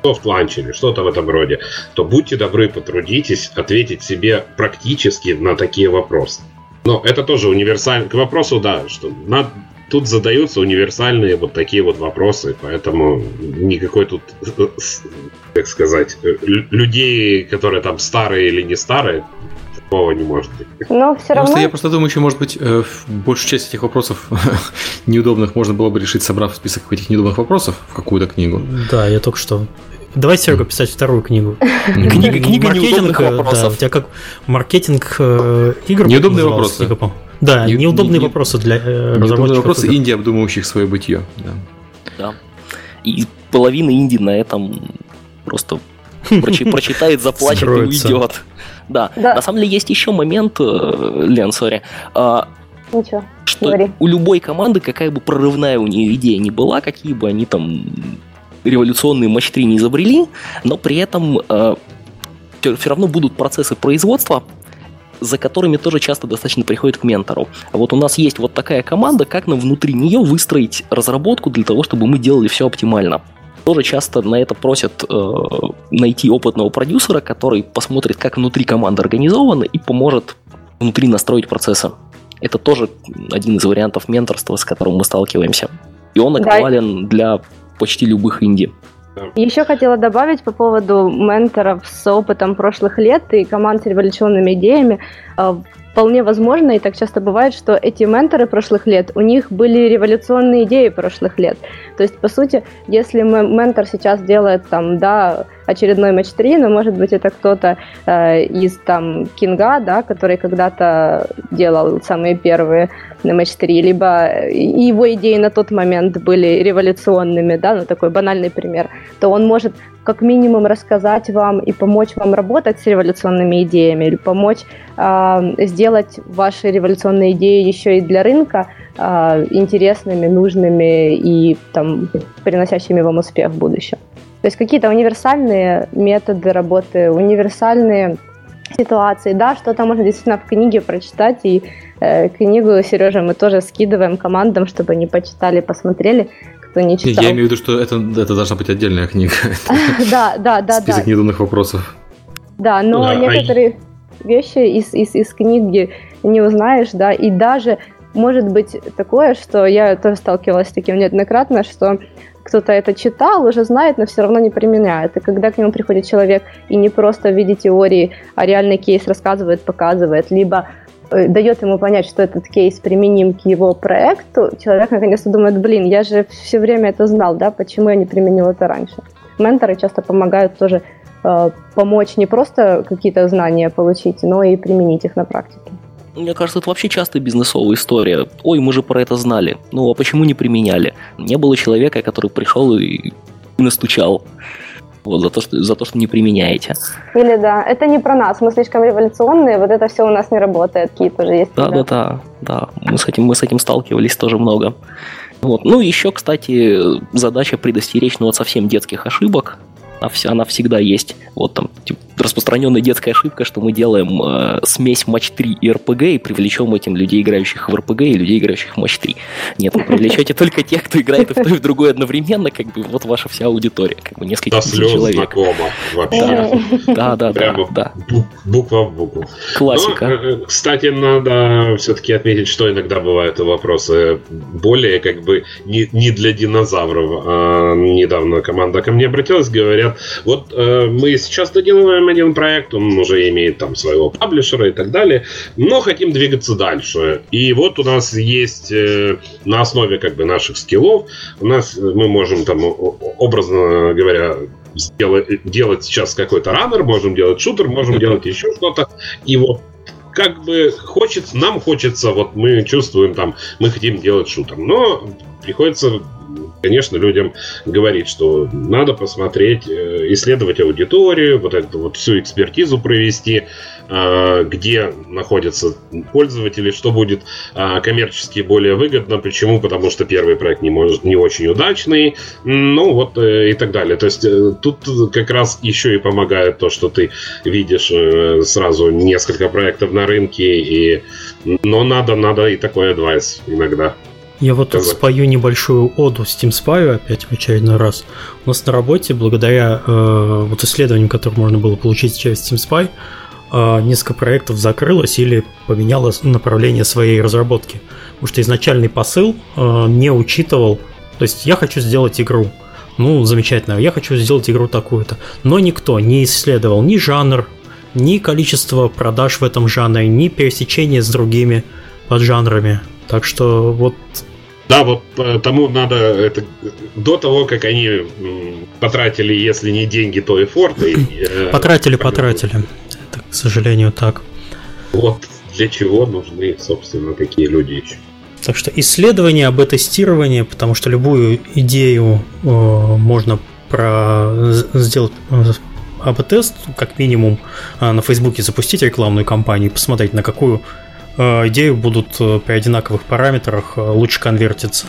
soft launch или что-то в этом роде, то будьте добры, потрудитесь ответить себе практически на такие вопросы. Но это тоже универсально. К вопросу, да, что надо, тут задаются универсальные вот такие вот вопросы, поэтому никакой тут, как сказать, людей, которые там старые или не старые, такого не может быть. Но все равно... Просто я просто думаю, еще, может быть, э, большую часть этих вопросов неудобных можно было бы решить, собрав список этих неудобных вопросов в какую-то книгу. Да, я только что Давай, Серега, писать вторую книгу. Книга, книга неудобных вопросов. Да, у тебя как маркетинг э, игр Неудобные вопросы. Да, не, неудобные не, вопросы для э, Неудобные вопросы игр. инди, обдумывающих свое бытие. Да. да. И половина инди на этом просто прочитает, заплачет и уйдет. Да. да. На самом деле есть еще момент, э, Лен, сори. А, Ничего. Что говори. у любой команды, какая бы прорывная у нее идея не была, какие бы они там революционные 3 не изобрели, но при этом э, все равно будут процессы производства, за которыми тоже часто достаточно приходит к ментору. А вот у нас есть вот такая команда, как нам внутри нее выстроить разработку для того, чтобы мы делали все оптимально. Тоже часто на это просят э, найти опытного продюсера, который посмотрит, как внутри команды организовано и поможет внутри настроить процессы. Это тоже один из вариантов менторства, с которым мы сталкиваемся. И он актуален да. для почти любых инди. Еще хотела добавить по поводу менторов с опытом прошлых лет и команд с революционными идеями. Э, вполне возможно, и так часто бывает, что эти менторы прошлых лет, у них были революционные идеи прошлых лет. То есть, по сути, если ментор сейчас делает там, да, очередной матч 3, но может быть это кто-то э, из там Кинга, да, который когда-то делал самые первые на матч 3, либо его идеи на тот момент были революционными, да, ну такой банальный пример, то он может как минимум рассказать вам и помочь вам работать с революционными идеями, или помочь э, сделать ваши революционные идеи еще и для рынка э, интересными, нужными и там приносящими вам успех в будущем. То есть какие-то универсальные методы работы, универсальные ситуации, да, что-то можно действительно в книге прочитать, и э, книгу, Сережа, мы тоже скидываем командам, чтобы они почитали, посмотрели, кто не читал. Я имею в виду, что это, это должна быть отдельная книга. Да, да, да. Список недумных вопросов. Да, но а некоторые вещи из, из, из книги не узнаешь, да, и даже может быть такое, что я тоже сталкивалась с таким неоднократно, что кто-то это читал, уже знает, но все равно не применяет. И когда к нему приходит человек и не просто в виде теории, а реальный кейс рассказывает, показывает, либо дает ему понять, что этот кейс применим к его проекту, человек наконец-то думает, блин, я же все время это знал, да, почему я не применил это раньше. Менторы часто помогают тоже э, помочь не просто какие-то знания получить, но и применить их на практике. Мне кажется, это вообще частая бизнесовая история. Ой, мы же про это знали. Ну, а почему не применяли? Не было человека, который пришел и настучал. Вот, за то, что, за то, что не применяете. Или да, это не про нас, мы слишком революционные, вот это все у нас не работает, какие тоже есть. Да, да, да, да, мы с этим, мы с этим сталкивались тоже много. Вот. Ну, еще, кстати, задача предостеречь ну, от совсем детских ошибок, она всегда есть. Вот там типа, распространенная детская ошибка, что мы делаем э, смесь матч 3 и РПГ и привлечем этим людей, играющих в РПГ и людей, играющих в матч 3. Нет, вы привлечете только тех, кто играет и в то, и в другое одновременно, как бы вот ваша вся аудитория, как бы несколько тысяч человек. вообще. Да, да, да. да. Буква в букву. Классика. Но, э, кстати, надо все-таки отметить, что иногда бывают вопросы более как бы не, не для динозавров. А недавно команда ко мне обратилась, говорят, вот э, мы сейчас доделываем один проект, он уже имеет там своего паблишера и так далее, но хотим двигаться дальше. И вот у нас есть э, на основе как бы наших скиллов, у нас э, мы можем там образно говоря сделать, делать сейчас какой-то раннер, можем делать шутер, можем делать еще что-то. И вот как бы хочется, нам хочется, вот мы чувствуем там, мы хотим делать шутер, но приходится конечно, людям говорит, что надо посмотреть, э, исследовать аудиторию, вот эту вот всю экспертизу провести, а, где находятся пользователи, что будет а, коммерчески более выгодно, почему, потому что первый проект не, может, не очень удачный, ну вот э, и так далее. То есть э, тут как раз еще и помогает то, что ты видишь сразу несколько проектов на рынке, и... но надо, надо и такой адвайс иногда. Я вот тут спою небольшую оду Steam Spy опять в очередной раз. У нас на работе, благодаря э, вот исследованиям, которые можно было получить через Steam Spy, э, несколько проектов закрылось или поменяло направление своей разработки. Потому что изначальный посыл э, не учитывал, то есть я хочу сделать игру, ну, замечательно, я хочу сделать игру такую-то. Но никто не исследовал ни жанр, ни количество продаж в этом жанре, ни пересечения с другими поджанрами. Так что вот да, вот тому надо это до того, как они потратили, если не деньги, то и форты. Э, потратили, потратили. Это, к сожалению, так. Вот для чего нужны, собственно, такие люди еще. Так что исследование об тестировании, потому что любую идею э, можно про сделать э, АБ-тест, как минимум, э, на Фейсбуке запустить рекламную кампанию, посмотреть, на какую Э, идеи будут э, при одинаковых параметрах э, лучше конвертиться.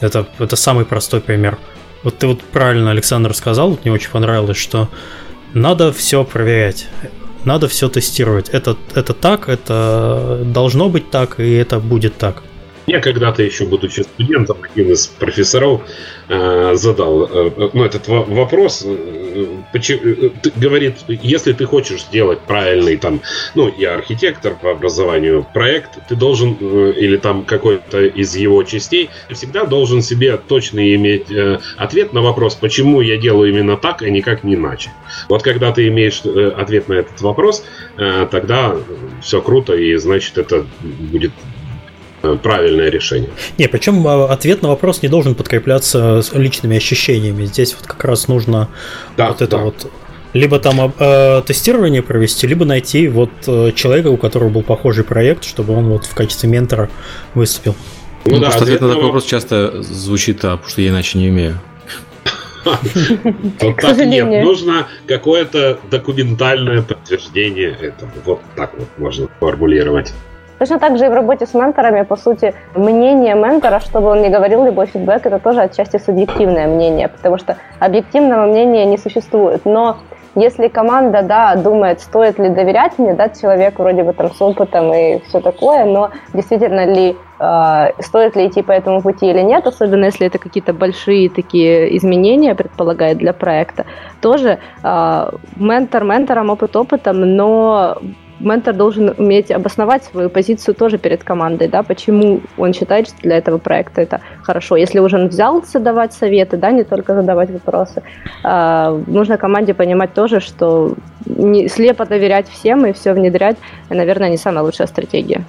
Это, это самый простой пример. Вот ты вот правильно, Александр, сказал, вот мне очень понравилось, что надо все проверять, надо все тестировать. Это, это так, это должно быть так, и это будет так. Я когда-то еще, будучи студентом, один из профессоров э, задал э, ну, этот вопрос. Э, почему, э, говорит, если ты хочешь сделать правильный, там, ну, я архитектор по образованию, проект, ты должен, э, или там какой-то из его частей, всегда должен себе точно иметь э, ответ на вопрос, почему я делаю именно так, а никак не иначе. Вот когда ты имеешь э, ответ на этот вопрос, э, тогда все круто, и значит это будет Э, правильное решение. Не, причем а, ответ на вопрос не должен подкрепляться личными ощущениями. Здесь вот как раз нужно да, вот это да. вот либо там э, тестирование провести, либо найти вот э, человека, у которого был похожий проект, чтобы он вот в качестве ментора выступил. Ну, ну да, просто ответ на такой вопрос часто звучит, а, потому что я иначе не умею. Вот так нет, нужно какое-то документальное подтверждение этого. Вот так вот можно формулировать. Точно так же и в работе с менторами, по сути, мнение ментора, чтобы он не говорил, любой фидбэк, это тоже отчасти субъективное мнение, потому что объективного мнения не существует. Но если команда, да, думает, стоит ли доверять мне, да, человеку вроде бы там с опытом и все такое, но действительно ли э, стоит ли идти по этому пути или нет, особенно если это какие-то большие такие изменения предполагает для проекта, тоже э, ментор ментором, опыт опытом, но ментор должен уметь обосновать свою позицию тоже перед командой, да, почему он считает, что для этого проекта это хорошо. Если уже он взялся давать советы, да, не только задавать вопросы, э, нужно команде понимать тоже, что не, слепо доверять всем и все внедрять, наверное, не самая лучшая стратегия.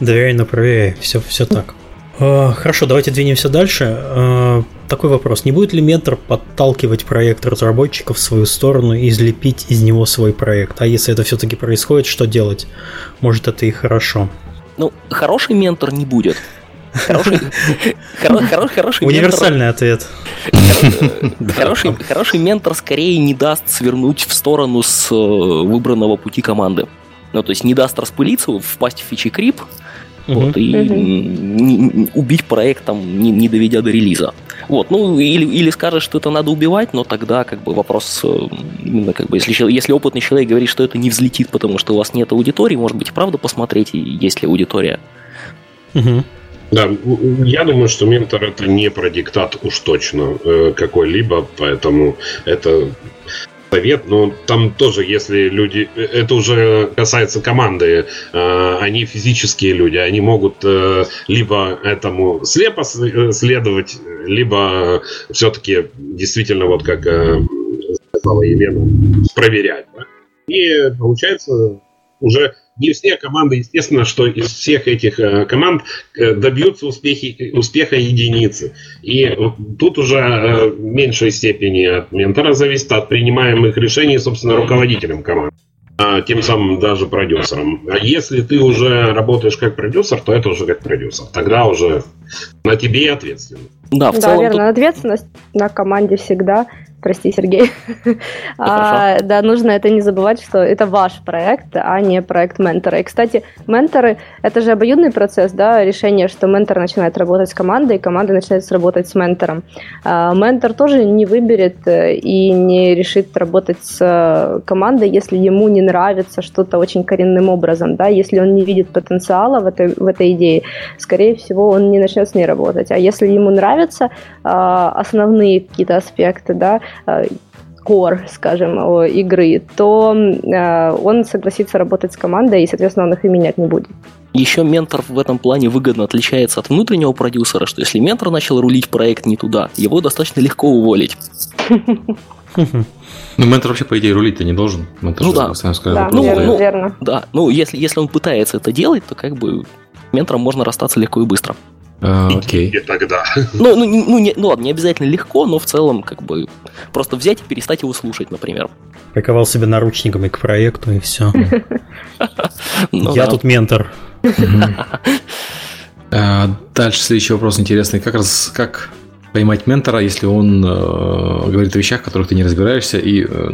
Доверяй, но проверяй, все, все так. Э, хорошо, давайте двинемся дальше. Такой вопрос. Не будет ли ментор подталкивать проект разработчиков в свою сторону и излепить из него свой проект? А если это все-таки происходит, что делать? Может, это и хорошо. Ну, хороший ментор не будет. Хороший, хороший, Универсальный ответ. Хороший, хороший ментор скорее не даст свернуть в сторону с э, выбранного пути команды. Ну, то есть не даст распылиться, впасть в фичи крип, вот, и не, убить проект там, не, не доведя до релиза. Вот, ну, или, или скажешь, что это надо убивать, но тогда как бы вопрос, э, именно как бы, если, если опытный человек говорит, что это не взлетит, потому что у вас нет аудитории, может быть, правда посмотреть, есть ли аудитория. Угу. Да, я думаю, что ментор это не про диктат уж точно э, какой-либо, поэтому это совет, но там тоже, если люди, это уже касается команды, э, они физические люди, они могут э, либо этому слепо э, следовать, либо все-таки действительно, вот как сказала Елена, проверять. И получается уже не все команды, естественно, что из всех этих э, команд э, добьются успехи, успеха единицы. И тут уже э, в меньшей степени от ментора зависит от принимаемых решений, собственно, руководителем команды. а тем самым даже продюсером. А если ты уже работаешь как продюсер, то это уже как продюсер. Тогда уже на тебе ответственность. Да, в да целом верно. Тут... Ответственность на команде всегда. Прости, Сергей. а, да, нужно это не забывать, что это ваш проект, а не проект ментора. И, кстати, менторы — это же обоюдный процесс, да, решение, что ментор начинает работать с командой, и команда начинает работать с ментором. А, ментор тоже не выберет э, и не решит работать с э, командой, если ему не нравится что-то очень коренным образом, да, если он не видит потенциала в этой, в этой идее, скорее всего, он не начнет с ней работать. А если ему нравятся а, основные какие-то аспекты, да, core, скажем, игры, то э, он согласится работать с командой, и, соответственно, он их и менять не будет. Еще ментор в этом плане выгодно отличается от внутреннего продюсера, что если ментор начал рулить проект не туда, его достаточно легко уволить. Ну, ментор вообще, по идее, рулить-то не должен. Ментор ну да, да, ну, верно, ну, верно. Да, ну, если, если он пытается это делать, то как бы ментором можно расстаться легко и быстро. А, окей. И тогда. Ну, ну, ну, не, ну ладно, не обязательно легко, но в целом, как бы, просто взять и перестать его слушать, например. Приковал себя наручниками к проекту, и все. Ну Я тут ментор. А, дальше следующий вопрос интересный. Как раз как поймать ментора, если он э, говорит о вещах, в которых ты не разбираешься, и э,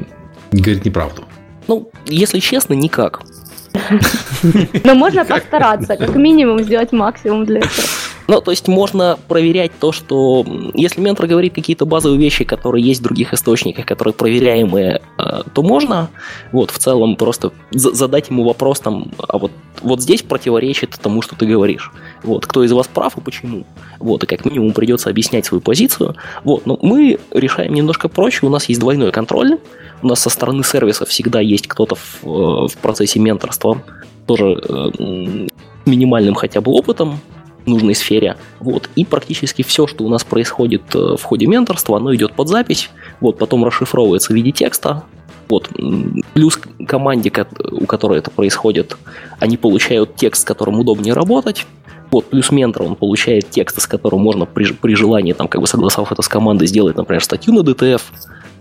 говорит неправду? Ну, если честно, никак. Но можно постараться, как минимум сделать максимум для этого. Ну, то есть можно проверять то, что если ментор говорит какие-то базовые вещи, которые есть в других источниках, которые проверяемые, э, то можно вот в целом просто задать ему вопрос там, а вот, вот здесь противоречит тому, что ты говоришь. Вот, кто из вас прав и почему. Вот, и как минимум придется объяснять свою позицию. Вот, но мы решаем немножко проще, у нас есть двойной контроль, у нас со стороны сервиса всегда есть кто-то в, э, в процессе менторства, тоже э, минимальным хотя бы опытом, нужной сфере. Вот. И практически все, что у нас происходит э, в ходе менторства, оно идет под запись, вот, потом расшифровывается в виде текста, вот. Плюс команде, у которой это происходит, они получают текст, с которым удобнее работать. Вот, плюс ментор, он получает текст, с которым можно при, при желании, там, как бы согласовав это с командой, сделать, например, статью на DTF.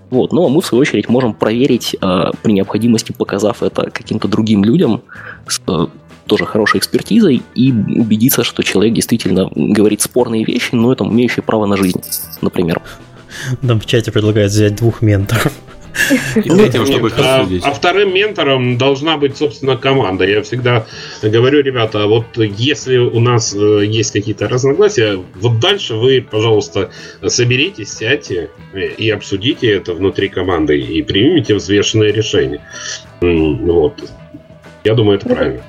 Вот, ну а мы, в свою очередь, можем проверить, э, при необходимости показав это каким-то другим людям, с, э, тоже хорошей экспертизой и убедиться, что человек действительно говорит спорные вещи, но это имеющий право на жизнь, например. Нам в чате предлагают взять двух менторов. Чтобы а, а вторым ментором должна быть, собственно, команда. Я всегда говорю, ребята, вот если у нас э, есть какие-то разногласия, вот дальше вы, пожалуйста, соберитесь, сядьте и обсудите это внутри команды и примите взвешенное решение. Вот. Я думаю, это правильно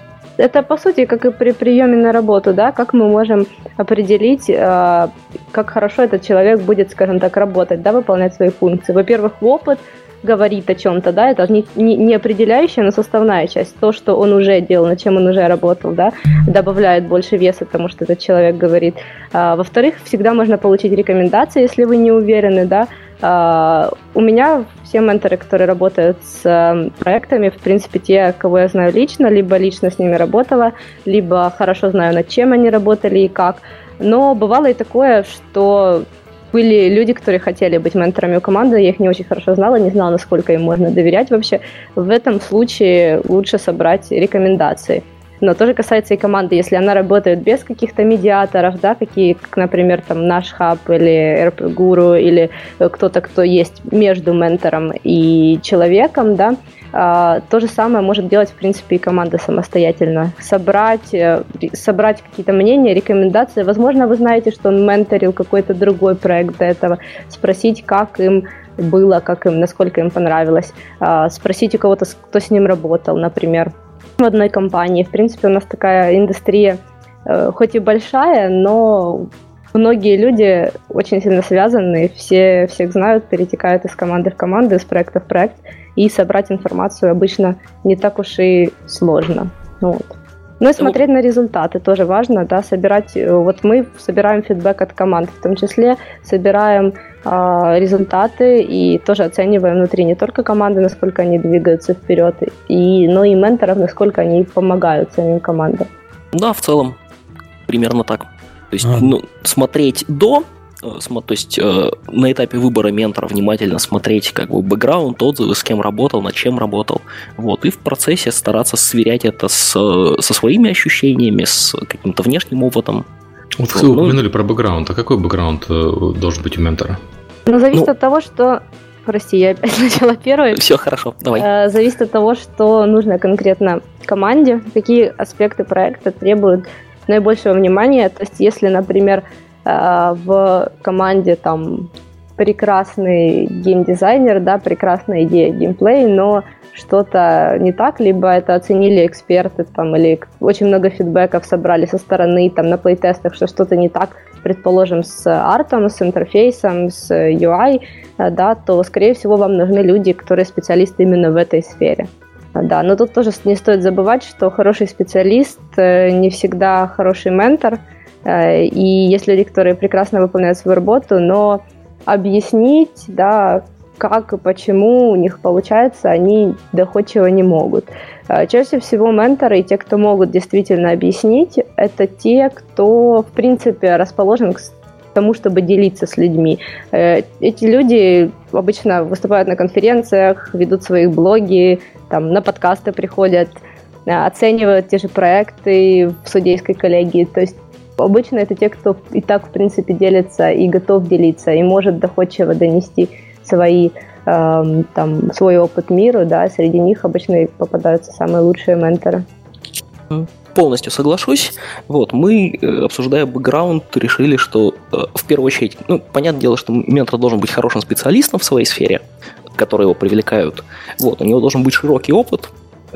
это по сути как и при приеме на работу, да, как мы можем определить, э, как хорошо этот человек будет, скажем так, работать, да, выполнять свои функции. Во-первых, опыт говорит о чем-то, да, это не, не, не определяющая, но составная часть, то, что он уже делал, над чем он уже работал, да, добавляет больше веса тому, что этот человек говорит. А, во-вторых, всегда можно получить рекомендации, если вы не уверены, да, у меня все менторы, которые работают с эм, проектами, в принципе, те, кого я знаю лично, либо лично с ними работала, либо хорошо знаю, над чем они работали и как. Но бывало и такое, что были люди, которые хотели быть менторами у команды, я их не очень хорошо знала, не знала, насколько им можно доверять вообще. В этом случае лучше собрать рекомендации. Но тоже касается и команды, если она работает без каких-то медиаторов, да, какие, как, например, там наш хаб или RP Guru или кто-то, кто есть между ментором и человеком, да, а, то же самое может делать, в принципе, и команда самостоятельно. Собрать, э, собрать какие-то мнения, рекомендации. Возможно, вы знаете, что он менторил какой-то другой проект до этого. Спросить, как им было, как им, насколько им понравилось. А, спросить у кого-то, кто с ним работал, например в одной компании. В принципе, у нас такая индустрия, э, хоть и большая, но многие люди очень сильно связаны, все всех знают, перетекают из команды в команду, из проекта в проект, и собрать информацию обычно не так уж и сложно. Вот. Ну и смотреть на результаты тоже важно, да, собирать, э, вот мы собираем фидбэк от команд, в том числе собираем результаты и тоже оцениваем внутри не только команды, насколько они двигаются вперед, и, но и менторов, насколько они помогают самим командам. Да, в целом, примерно так. То есть, а. ну, смотреть до то есть на этапе выбора ментора внимательно смотреть как бы бэкграунд, отзывы, с кем работал, над чем работал. Вот, и в процессе стараться сверять это с, со своими ощущениями, с каким-то внешним опытом. Вот вы ну, упомянули про бэкграунд. А какой бэкграунд должен быть у ментора? Ну, зависит ну, от того, что Прости, я опять начала первой. Все хорошо, давай. Э, зависит от того, что нужно конкретно команде, какие аспекты проекта требуют наибольшего внимания. То есть, если, например, э, в команде там прекрасный геймдизайнер, да, прекрасная идея геймплей, но что-то не так, либо это оценили эксперты, там, или очень много фидбэков собрали со стороны, там, на плейтестах, что что-то не так, предположим, с артом, с интерфейсом, с UI, э, да, то, скорее всего, вам нужны люди, которые специалисты именно в этой сфере. Да, но тут тоже не стоит забывать, что хороший специалист э, не всегда хороший ментор, э, и если лекторы прекрасно выполняют свою работу, но объяснить, да, как и почему у них получается, они доходчиво не могут. А, чаще всего менторы и те, кто могут действительно объяснить, это те, кто, в принципе, расположен к тому, чтобы делиться с людьми. Э, эти люди обычно выступают на конференциях, ведут свои блоги, там, на подкасты приходят, э, оценивают те же проекты в судейской коллегии. То есть обычно это те, кто и так, в принципе, делится и готов делиться, и может доходчиво донести свои э, там, свой опыт миру, да, среди них обычно попадаются самые лучшие менторы. Полностью соглашусь. Вот, мы, э, обсуждая бэкграунд, решили, что э, в первую очередь, ну, понятное дело, что ментор должен быть хорошим специалистом в своей сфере, которые его привлекают. Вот, у него должен быть широкий опыт,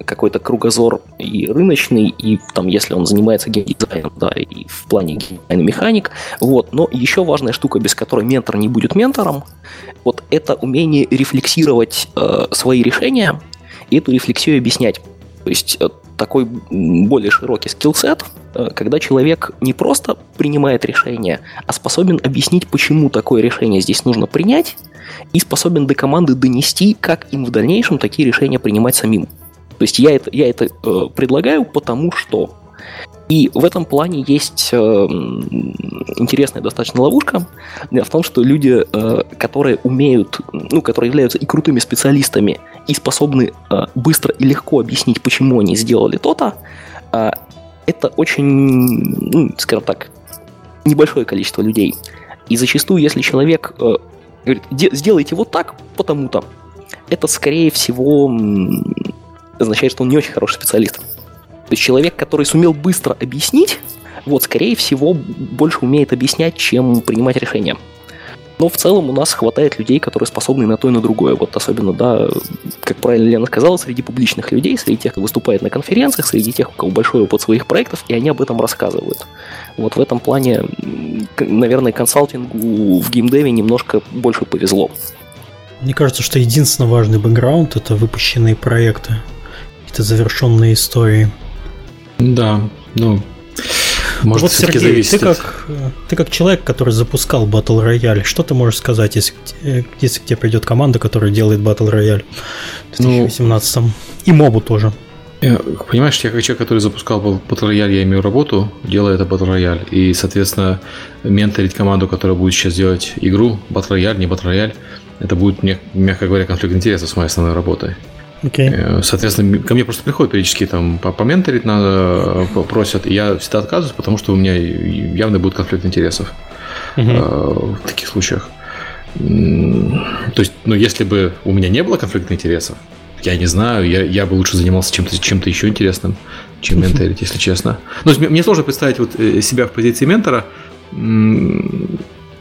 какой-то кругозор и рыночный, и там, если он занимается геймдизайном, да, и в плане геймдизайна механик. Вот. Но еще важная штука, без которой ментор не будет ментором, вот это умение рефлексировать э, свои решения и эту рефлексию объяснять. То есть э, такой более широкий скиллсет, э, когда человек не просто принимает решение, а способен объяснить, почему такое решение здесь нужно принять, и способен до команды донести, как им в дальнейшем такие решения принимать самим. То есть я это, я это э, предлагаю, потому что. И в этом плане есть э, интересная достаточно ловушка. в том, что люди, э, которые умеют, ну, которые являются и крутыми специалистами, и способны э, быстро и легко объяснить, почему они сделали то-то, э, это очень, ну, скажем так, небольшое количество людей. И зачастую, если человек э, говорит, сделайте вот так, потому-то, это, скорее всего, означает, что он не очень хороший специалист. То есть человек, который сумел быстро объяснить, вот, скорее всего, больше умеет объяснять, чем принимать решения. Но в целом у нас хватает людей, которые способны на то и на другое. Вот особенно, да, как правильно Лена сказала, среди публичных людей, среди тех, кто выступает на конференциях, среди тех, у кого большой опыт своих проектов, и они об этом рассказывают. Вот в этом плане, наверное, консалтингу в геймдеве немножко больше повезло. Мне кажется, что единственный важный бэкграунд – это выпущенные проекты какие-то завершенные истории. Да, ну, может, вот, Сергей, зависит ты как, ты как человек, который запускал Battle Royale, что ты можешь сказать, если, если к тебе придет команда, которая делает Battle Royale в 2018 ну, и мобу тоже? Понимаешь, я как человек, который запускал Battle Royale, я имею работу, делаю это Battle Royale. И, соответственно, менторить команду, которая будет сейчас делать игру, Battle Royale, не Battle Royale, это будет, мягко говоря, конфликт интересов с моей основной работой. Okay. Э, соответственно, ко мне просто приходят периодически там поменторить надо, просят, и я всегда отказываюсь, потому что у меня явно будет конфликт интересов uh-huh. в таких случаях. То есть, ну, если бы у меня не было конфликта интересов, я не знаю, я, я бы лучше занимался чем-то чем еще интересным, чем менторить, если честно. Ну, мне сложно представить вот э, себя в позиции ментора,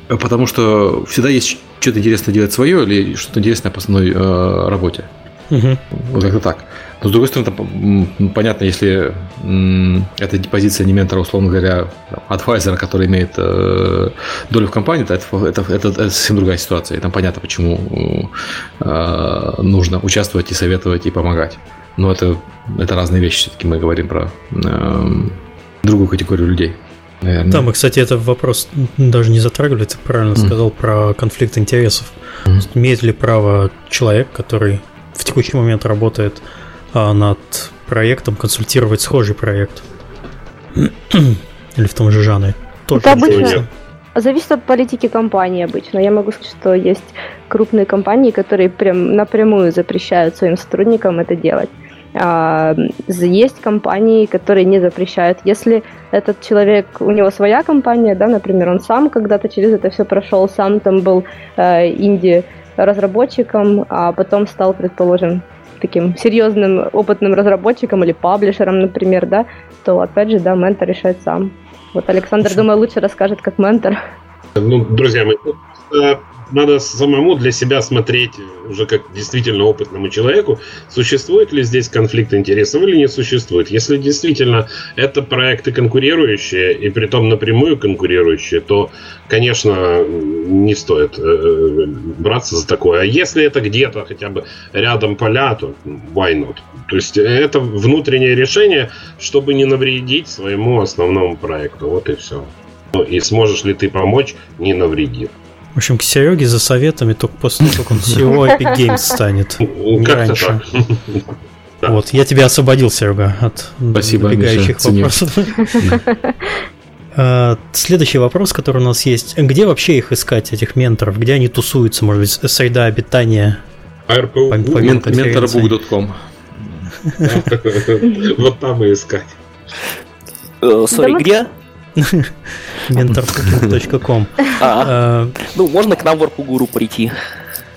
потому что всегда есть что-то интересное делать свое или что-то интересное по основной э, работе. Угу. Вот как-то так. Но с другой стороны, там, понятно, если эта депозиция не ментора, условно говоря, адвайзера, который имеет э, долю в компании, то это, это, это, это совсем другая ситуация. И там понятно, почему э, нужно участвовать и советовать и помогать. Но это, это разные вещи, все-таки мы говорим про э, другую категорию людей. Наверное. Да, мы, кстати, этот вопрос даже не затрагивали, ты правильно mm. сказал про конфликт интересов. Mm. Имеет ли право человек, который в текущий момент работает а, над проектом, консультировать схожий проект. Или в том же жанре. Тоже это обычно, Зависит от политики компании обычно. Я могу сказать, что есть крупные компании, которые прям напрямую запрещают своим сотрудникам это делать. А, есть компании, которые не запрещают. Если этот человек, у него своя компания, да, например, он сам когда-то через это все прошел, сам там был э, инди-разработчиком, а потом стал, предположим, таким серьезным опытным разработчиком или паблишером, например, да, то опять же, да, ментор решает сам. Вот Александр, думаю, лучше расскажет как ментор. Ну, друзья мои, надо самому для себя смотреть уже как действительно опытному человеку, существует ли здесь конфликт интересов или не существует. Если действительно это проекты конкурирующие, и при том напрямую конкурирующие, то, конечно, не стоит э, браться за такое. А если это где-то хотя бы рядом поля, то why not? То есть это внутреннее решение, чтобы не навредить своему основному проекту. Вот и все. Ну, и сможешь ли ты помочь, не навредив. В общем, к Сереге за советами только после того, как он CEO Epic Games станет. Ну, не раньше. Вот, я тебя освободил, Серега, от Спасибо, добегающих вопросов. А, следующий вопрос, который у нас есть. Где вообще их искать, этих менторов? Где они тусуются? Может быть, среда обитания? Mentorbook.com Вот там и искать. Э, сори, где? mentorcooking.com а. э, Ну, можно к нам в Арпугуру прийти.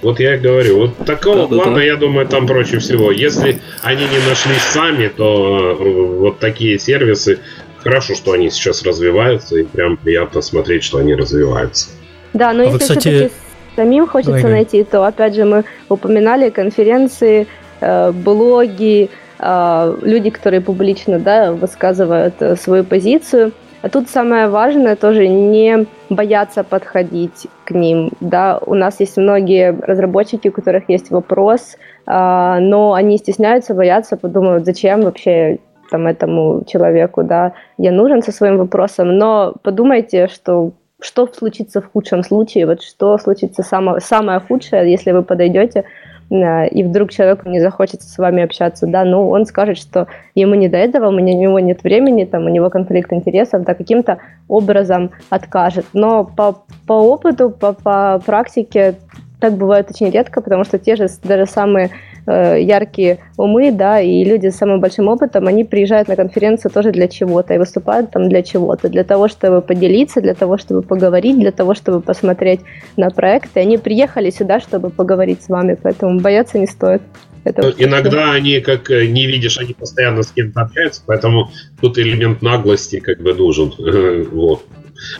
Вот я и говорю, вот такого да, плана, да, да. я думаю, там проще всего. Если они не нашлись сами, то э, вот такие сервисы, хорошо, что они сейчас развиваются, и прям приятно смотреть, что они развиваются. Да, но а если вы, кстати... самим хочется Давай, найти, то, опять же, мы упоминали конференции, э, блоги, люди, которые публично да, высказывают свою позицию – а тут самое важное тоже не бояться подходить к ним. Да, у нас есть многие разработчики, у которых есть вопрос, а, но они стесняются, боятся, подумают, зачем вообще там этому человеку, да, я нужен со своим вопросом, но подумайте, что что случится в худшем случае, вот что случится самое, самое худшее, если вы подойдете Э, и вдруг человеку не захочется с вами общаться, да, ну, он скажет, что ему не до этого, у него нет времени, там, у него конфликт интересов, да, каким-то образом откажет. Но по, по опыту, по, по практике так бывает очень редко, потому что те же даже самые э, яркие умы, да, и люди с самым большим опытом, они приезжают на конференцию тоже для чего-то и выступают там для чего-то, для того, чтобы поделиться, для того, чтобы поговорить, для того, чтобы посмотреть на проекты. Они приехали сюда, чтобы поговорить с вами, поэтому бояться не стоит. Это ну, Иногда они, как э, не видишь, они постоянно с кем-то общаются, поэтому тут элемент наглости как бы нужен. Вот.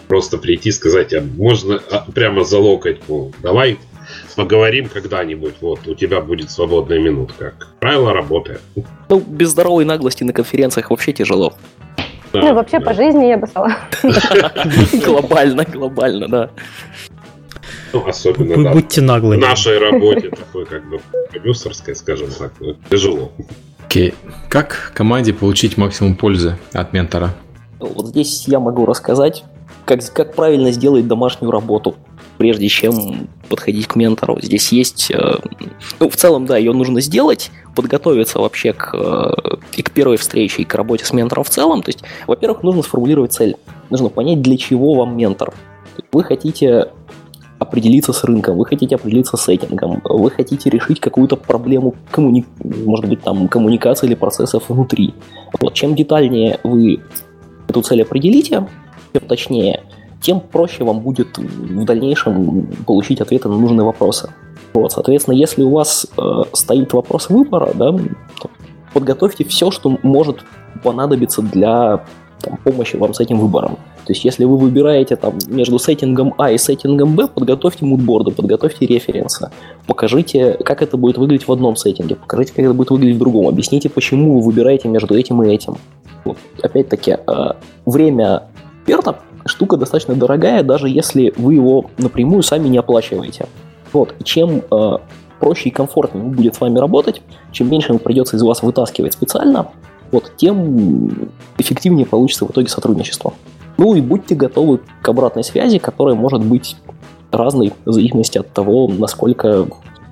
Просто прийти и сказать, а можно а, прямо за локоть, ну, давай поговорим когда-нибудь, вот, у тебя будет свободная минутка. Правило работает. Ну, без здоровой наглости на конференциях вообще тяжело. Да, ну, вообще да. по жизни я бы сказала. Глобально, глобально, да. Ну, особенно, Вы да, будьте наглыми. В нашей работе такой, как бы, продюсерской, скажем так, ну, тяжело. Окей. Okay. Как команде получить максимум пользы от ментора? Вот здесь я могу рассказать, как, как правильно сделать домашнюю работу прежде чем подходить к ментору. Здесь есть, э, ну, в целом, да, ее нужно сделать, подготовиться вообще к, э, и к первой встрече, и к работе с ментором в целом. То есть, во-первых, нужно сформулировать цель. Нужно понять, для чего вам ментор. Вы хотите определиться с рынком, вы хотите определиться с сеттингом, вы хотите решить какую-то проблему, коммуни... может быть, там, коммуникации или процессов внутри. Вот, чем детальнее вы эту цель определите, тем точнее, тем проще вам будет в дальнейшем получить ответы на нужные вопросы. Вот, соответственно, если у вас э, стоит вопрос выбора, да, подготовьте все, что может понадобиться для там, помощи вам с этим выбором. То есть, если вы выбираете там между сеттингом А и сеттингом Б, подготовьте мудборды, подготовьте референсы, покажите, как это будет выглядеть в одном сеттинге, покажите, как это будет выглядеть в другом, объясните, почему вы выбираете между этим и этим. Вот. Опять-таки, э, время эксперта штука достаточно дорогая, даже если вы его напрямую сами не оплачиваете. Вот. И чем э, проще и комфортнее будет с вами работать, чем меньше ему придется из вас вытаскивать специально, вот, тем эффективнее получится в итоге сотрудничество. Ну и будьте готовы к обратной связи, которая может быть разной в зависимости от того, насколько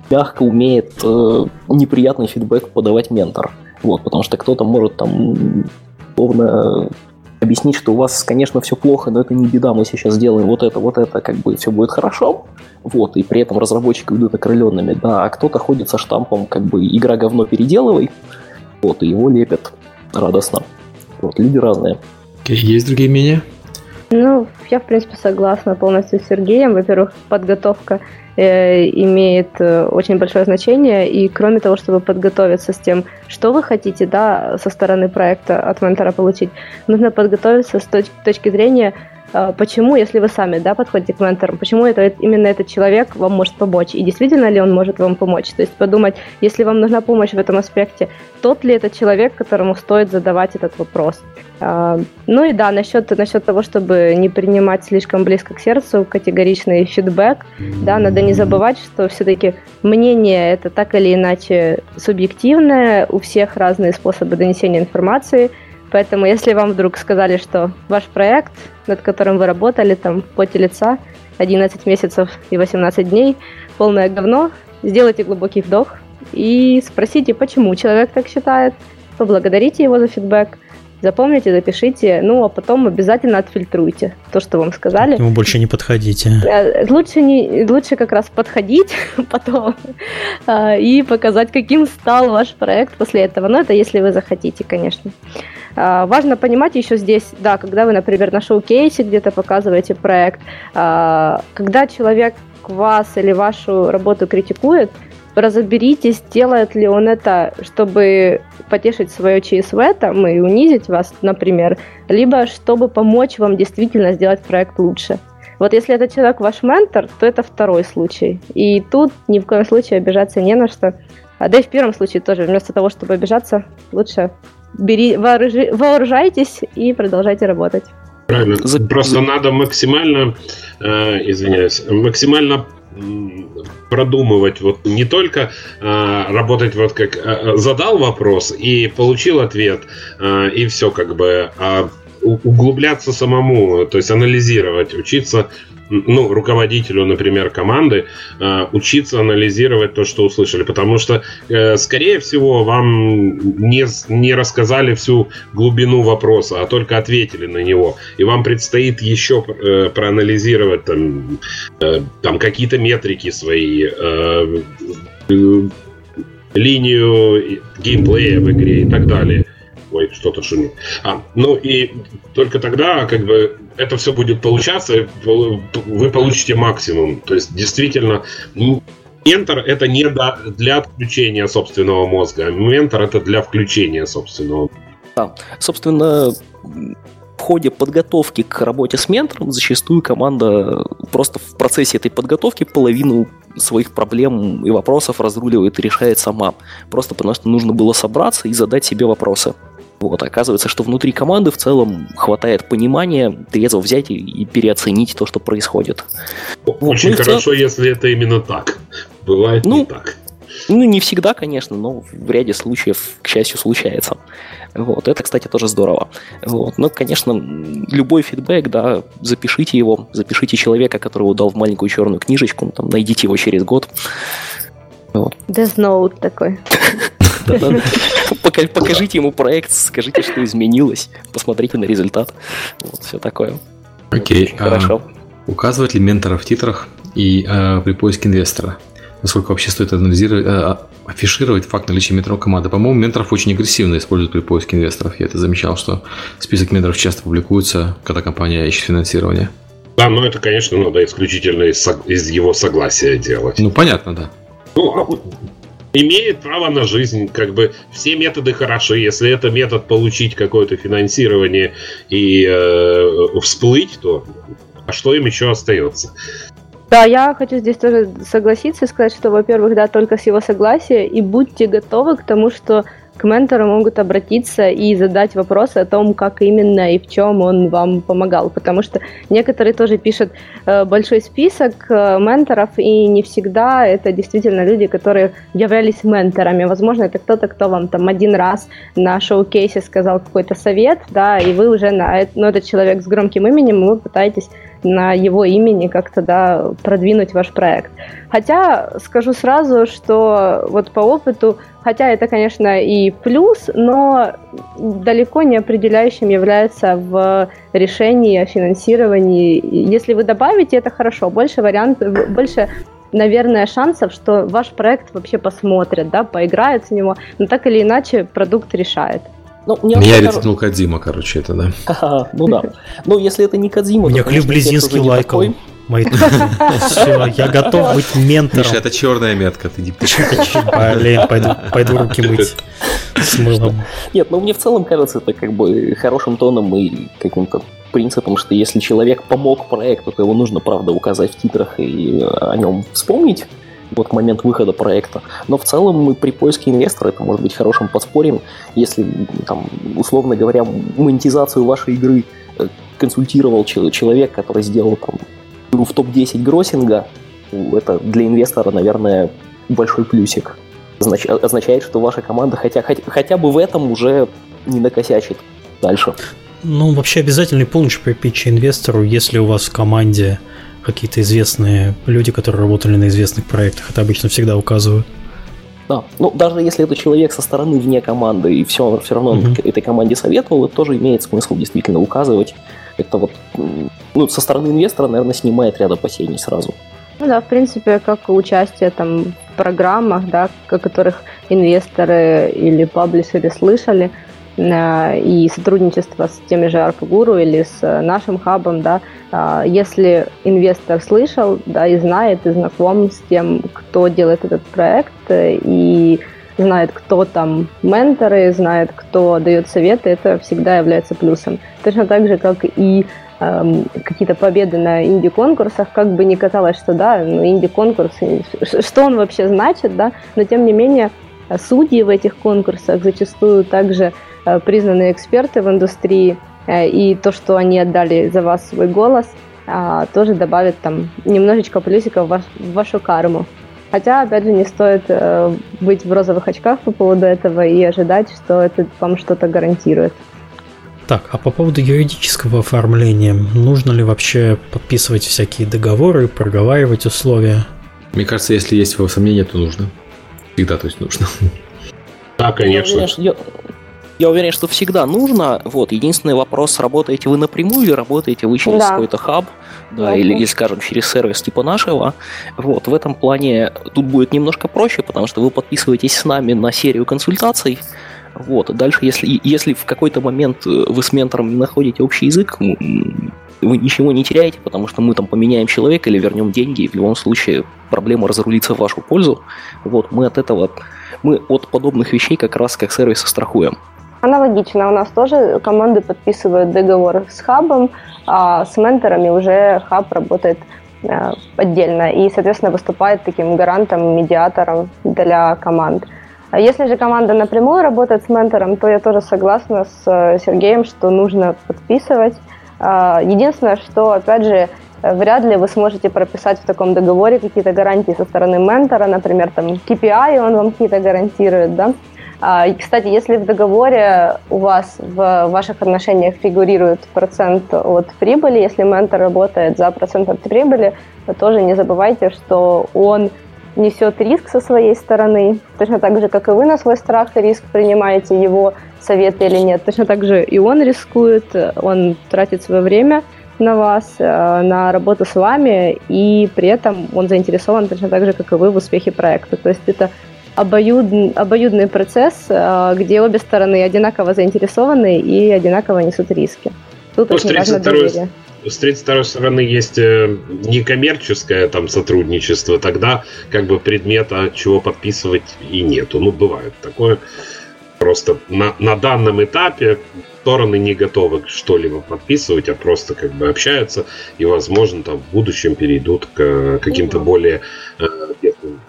мягко умеет э, неприятный фидбэк подавать ментор. Вот, потому что кто-то может там словно объяснить, что у вас, конечно, все плохо, но это не беда, мы сейчас сделаем вот это, вот это, как бы все будет хорошо, вот, и при этом разработчики идут окрыленными, да, а кто-то ходит со штампом, как бы, игра говно переделывай, вот, и его лепят радостно. Вот, люди разные. Есть другие мнения? Ну, я, в принципе, согласна полностью с Сергеем. Во-первых, подготовка имеет э, очень большое значение, и кроме того, чтобы подготовиться с тем, что вы хотите, да, со стороны проекта от ментора получить, нужно подготовиться с точ- точки зрения почему, если вы сами да, подходите к менторам, почему это, именно этот человек вам может помочь, и действительно ли он может вам помочь. То есть подумать, если вам нужна помощь в этом аспекте, тот ли это человек, которому стоит задавать этот вопрос. А, ну и да, насчет, насчет того, чтобы не принимать слишком близко к сердцу категоричный фидбэк, да, надо не забывать, что все-таки мнение это так или иначе субъективное, у всех разные способы донесения информации – Поэтому, если вам вдруг сказали, что ваш проект, над которым вы работали, там, в поте лица, 11 месяцев и 18 дней, полное говно, сделайте глубокий вдох и спросите, почему человек так считает, поблагодарите его за фидбэк, запомните, запишите, ну а потом обязательно отфильтруйте то, что вам сказали. К нему больше не подходите. Э, лучше, не, лучше как раз подходить потом а, и показать, каким стал ваш проект после этого. Но это если вы захотите, конечно. А, важно понимать еще здесь, да, когда вы, например, на шоу-кейсе где-то показываете проект, когда человек вас или вашу работу критикует, разоберитесь, делает ли он это, чтобы потешить свое ЧСВ там и унизить вас, например, либо чтобы помочь вам действительно сделать проект лучше. Вот если этот человек ваш ментор, то это второй случай. И тут ни в коем случае обижаться не на что. А да и в первом случае тоже, вместо того, чтобы обижаться, лучше бери, вооружи, вооружайтесь и продолжайте работать. Правильно. За... Просто надо максимально, э, извиняюсь, максимально продумывать вот не только э, работать вот как э, задал вопрос и получил ответ э, и все как бы а углубляться самому то есть анализировать учиться ну, руководителю, например, команды, э, учиться анализировать то, что услышали. Потому что, э, скорее всего, вам не, не рассказали всю глубину вопроса, а только ответили на него. И вам предстоит еще э, проанализировать там, там какие-то метрики свои, линию геймплея в игре и так далее. Ой, что-то шумит. А, ну и только тогда, как бы, это все будет получаться, вы получите максимум. То есть, действительно, ментор это не для отключения собственного мозга, а ментор это для включения собственного. Да, собственно, в ходе подготовки к работе с ментором зачастую команда просто в процессе этой подготовки половину своих проблем и вопросов разруливает и решает сама. Просто потому что нужно было собраться и задать себе вопросы. Вот, оказывается, что внутри команды в целом хватает понимания трезво взять и, переоценить то, что происходит. Очень вот, ну, хорошо, цел... если это именно так. Бывает ну, не так. Ну, не всегда, конечно, но в ряде случаев, к счастью, случается. Вот, это, кстати, тоже здорово. Вот, но, конечно, любой фидбэк, да, запишите его, запишите человека, которого дал в маленькую черную книжечку, там, найдите его через год. Вот. Death Note такой. Покажите ему проект, скажите, что изменилось, посмотрите на результат. Вот, все такое. Окей. А хорошо. Указывать ли ментора в титрах и а, при поиске инвестора? Насколько вообще стоит анализировать, а, афишировать факт наличия менторов команды? По-моему, менторов очень агрессивно используют при поиске инвесторов. Я это замечал, что список менторов часто публикуется, когда компания ищет финансирование. Да, но это, конечно, надо исключительно из, из его согласия делать. Ну, понятно, да. Ну, имеет право на жизнь. Как бы все методы хороши. Если это метод получить какое-то финансирование и э, всплыть, то а что им еще остается? Да, я хочу здесь тоже согласиться и сказать, что, во-первых, да, только с его согласия, и будьте готовы к тому, что к ментору могут обратиться и задать вопросы о том, как именно и в чем он вам помогал. Потому что некоторые тоже пишут э, большой список э, менторов, и не всегда это действительно люди, которые являлись менторами. Возможно, это кто-то, кто вам там один раз на шоу-кейсе сказал какой-то совет, да, и вы уже на ну, этот человек с громким именем, вы пытаетесь на его имени как-то да, продвинуть ваш проект. Хотя скажу сразу, что вот по опыту, хотя это, конечно, и плюс, но далеко не определяющим является в решении о финансировании. Если вы добавите, это хорошо. Больше вариантов, больше наверное, шансов, что ваш проект вообще посмотрят, да, поиграют с него, но так или иначе продукт решает. Ну, мне Меня ретнул кор... Кадзима, короче, это, да. ну да. Ну, если это не Кадзима, Меня Клив Близинский лайкал. Все, я готов быть ментором. Миша, это черная метка, ты не Блин, пойду, пойду руки мыть с мылом. Нет, ну мне в целом кажется это как бы хорошим тоном и каким-то принципом, что если человек помог проекту, то его нужно, правда, указать в титрах и о нем вспомнить вот момент выхода проекта. Но в целом мы при поиске инвестора это может быть хорошим подспорьем, если, там, условно говоря, монетизацию вашей игры э, консультировал человек, который сделал там, в топ-10 гроссинга, это для инвестора, наверное, большой плюсик. означает, что ваша команда хотя, хотя, хотя бы в этом уже не накосячит дальше. Ну, вообще обязательный пункт при питче инвестору, если у вас в команде какие-то известные люди, которые работали на известных проектах. Это обычно всегда указывают. Да, ну даже если это человек со стороны вне команды, и все, все равно uh-huh. этой команде советовал, это тоже имеет смысл действительно указывать. Это вот, ну, со стороны инвестора, наверное, снимает ряд опасений сразу. Ну да, в принципе, как участие там в программах, да, о которых инвесторы или паблишеры слышали, и сотрудничество с теми же Арпгуру или с э, нашим хабом, да, а, если инвестор слышал, да, и знает, и знаком с тем, кто делает этот проект, э, и знает, кто там менторы, знает, кто дает советы, это всегда является плюсом. Точно так же, как и эм, какие-то победы на инди-конкурсах, как бы не казалось, что да, ну, инди-конкурс, что он вообще значит, да, но тем не менее судьи в этих конкурсах зачастую также Э, признанные эксперты в индустрии, э, и то, что они отдали за вас свой голос, а, тоже добавит там немножечко плюсиков в, ваш, в вашу карму. Хотя, опять же, не стоит э, быть в розовых очках по поводу этого и ожидать, что это вам что-то гарантирует. Так, а по поводу юридического оформления, нужно ли вообще подписывать всякие договоры, проговаривать условия? Мне кажется, если есть его сомнения, то нужно. Всегда, то есть нужно. Да, конечно. Я, я уверен, что всегда нужно. Вот, единственный вопрос, работаете вы напрямую или работаете вы через да. какой-то хаб, да, или, или, скажем, через сервис типа нашего. Вот, в этом плане тут будет немножко проще, потому что вы подписываетесь с нами на серию консультаций, вот. Дальше, если, если в какой-то момент э, вы с ментором не находите общий язык, вы ничего не теряете, потому что мы там поменяем человека или вернем деньги, и в любом случае проблема разрулится в вашу пользу. Вот, мы от этого, мы от подобных вещей как раз как сервиса страхуем. Аналогично, у нас тоже команды подписывают договор с хабом, а с менторами уже хаб работает э, отдельно и, соответственно, выступает таким гарантом, медиатором для команд. А если же команда напрямую работает с ментором, то я тоже согласна с э, Сергеем, что нужно подписывать. А, единственное, что, опять же, вряд ли вы сможете прописать в таком договоре какие-то гарантии со стороны ментора, например, там KPI он вам какие-то гарантирует, да, а, кстати, если в договоре у вас в ваших отношениях фигурирует процент от прибыли, если ментор работает за процент от прибыли, то тоже не забывайте, что он несет риск со своей стороны, точно так же, как и вы на свой страх и риск принимаете его советы или нет. Точно так же и он рискует, он тратит свое время на вас, э, на работу с вами, и при этом он заинтересован точно так же, как и вы в успехе проекта. То есть это обоюдный, обоюдный процесс, а, где обе стороны одинаково заинтересованы и одинаково несут риски. Тут ну, очень важно доверие. С третьей второй стороны есть э, некоммерческое там сотрудничество, тогда как бы предмета чего подписывать и нету. Ну, бывает такое. Просто на, на данном этапе стороны не готовы что-либо подписывать, а просто как бы общаются и, возможно, там в будущем перейдут к каким-то более э,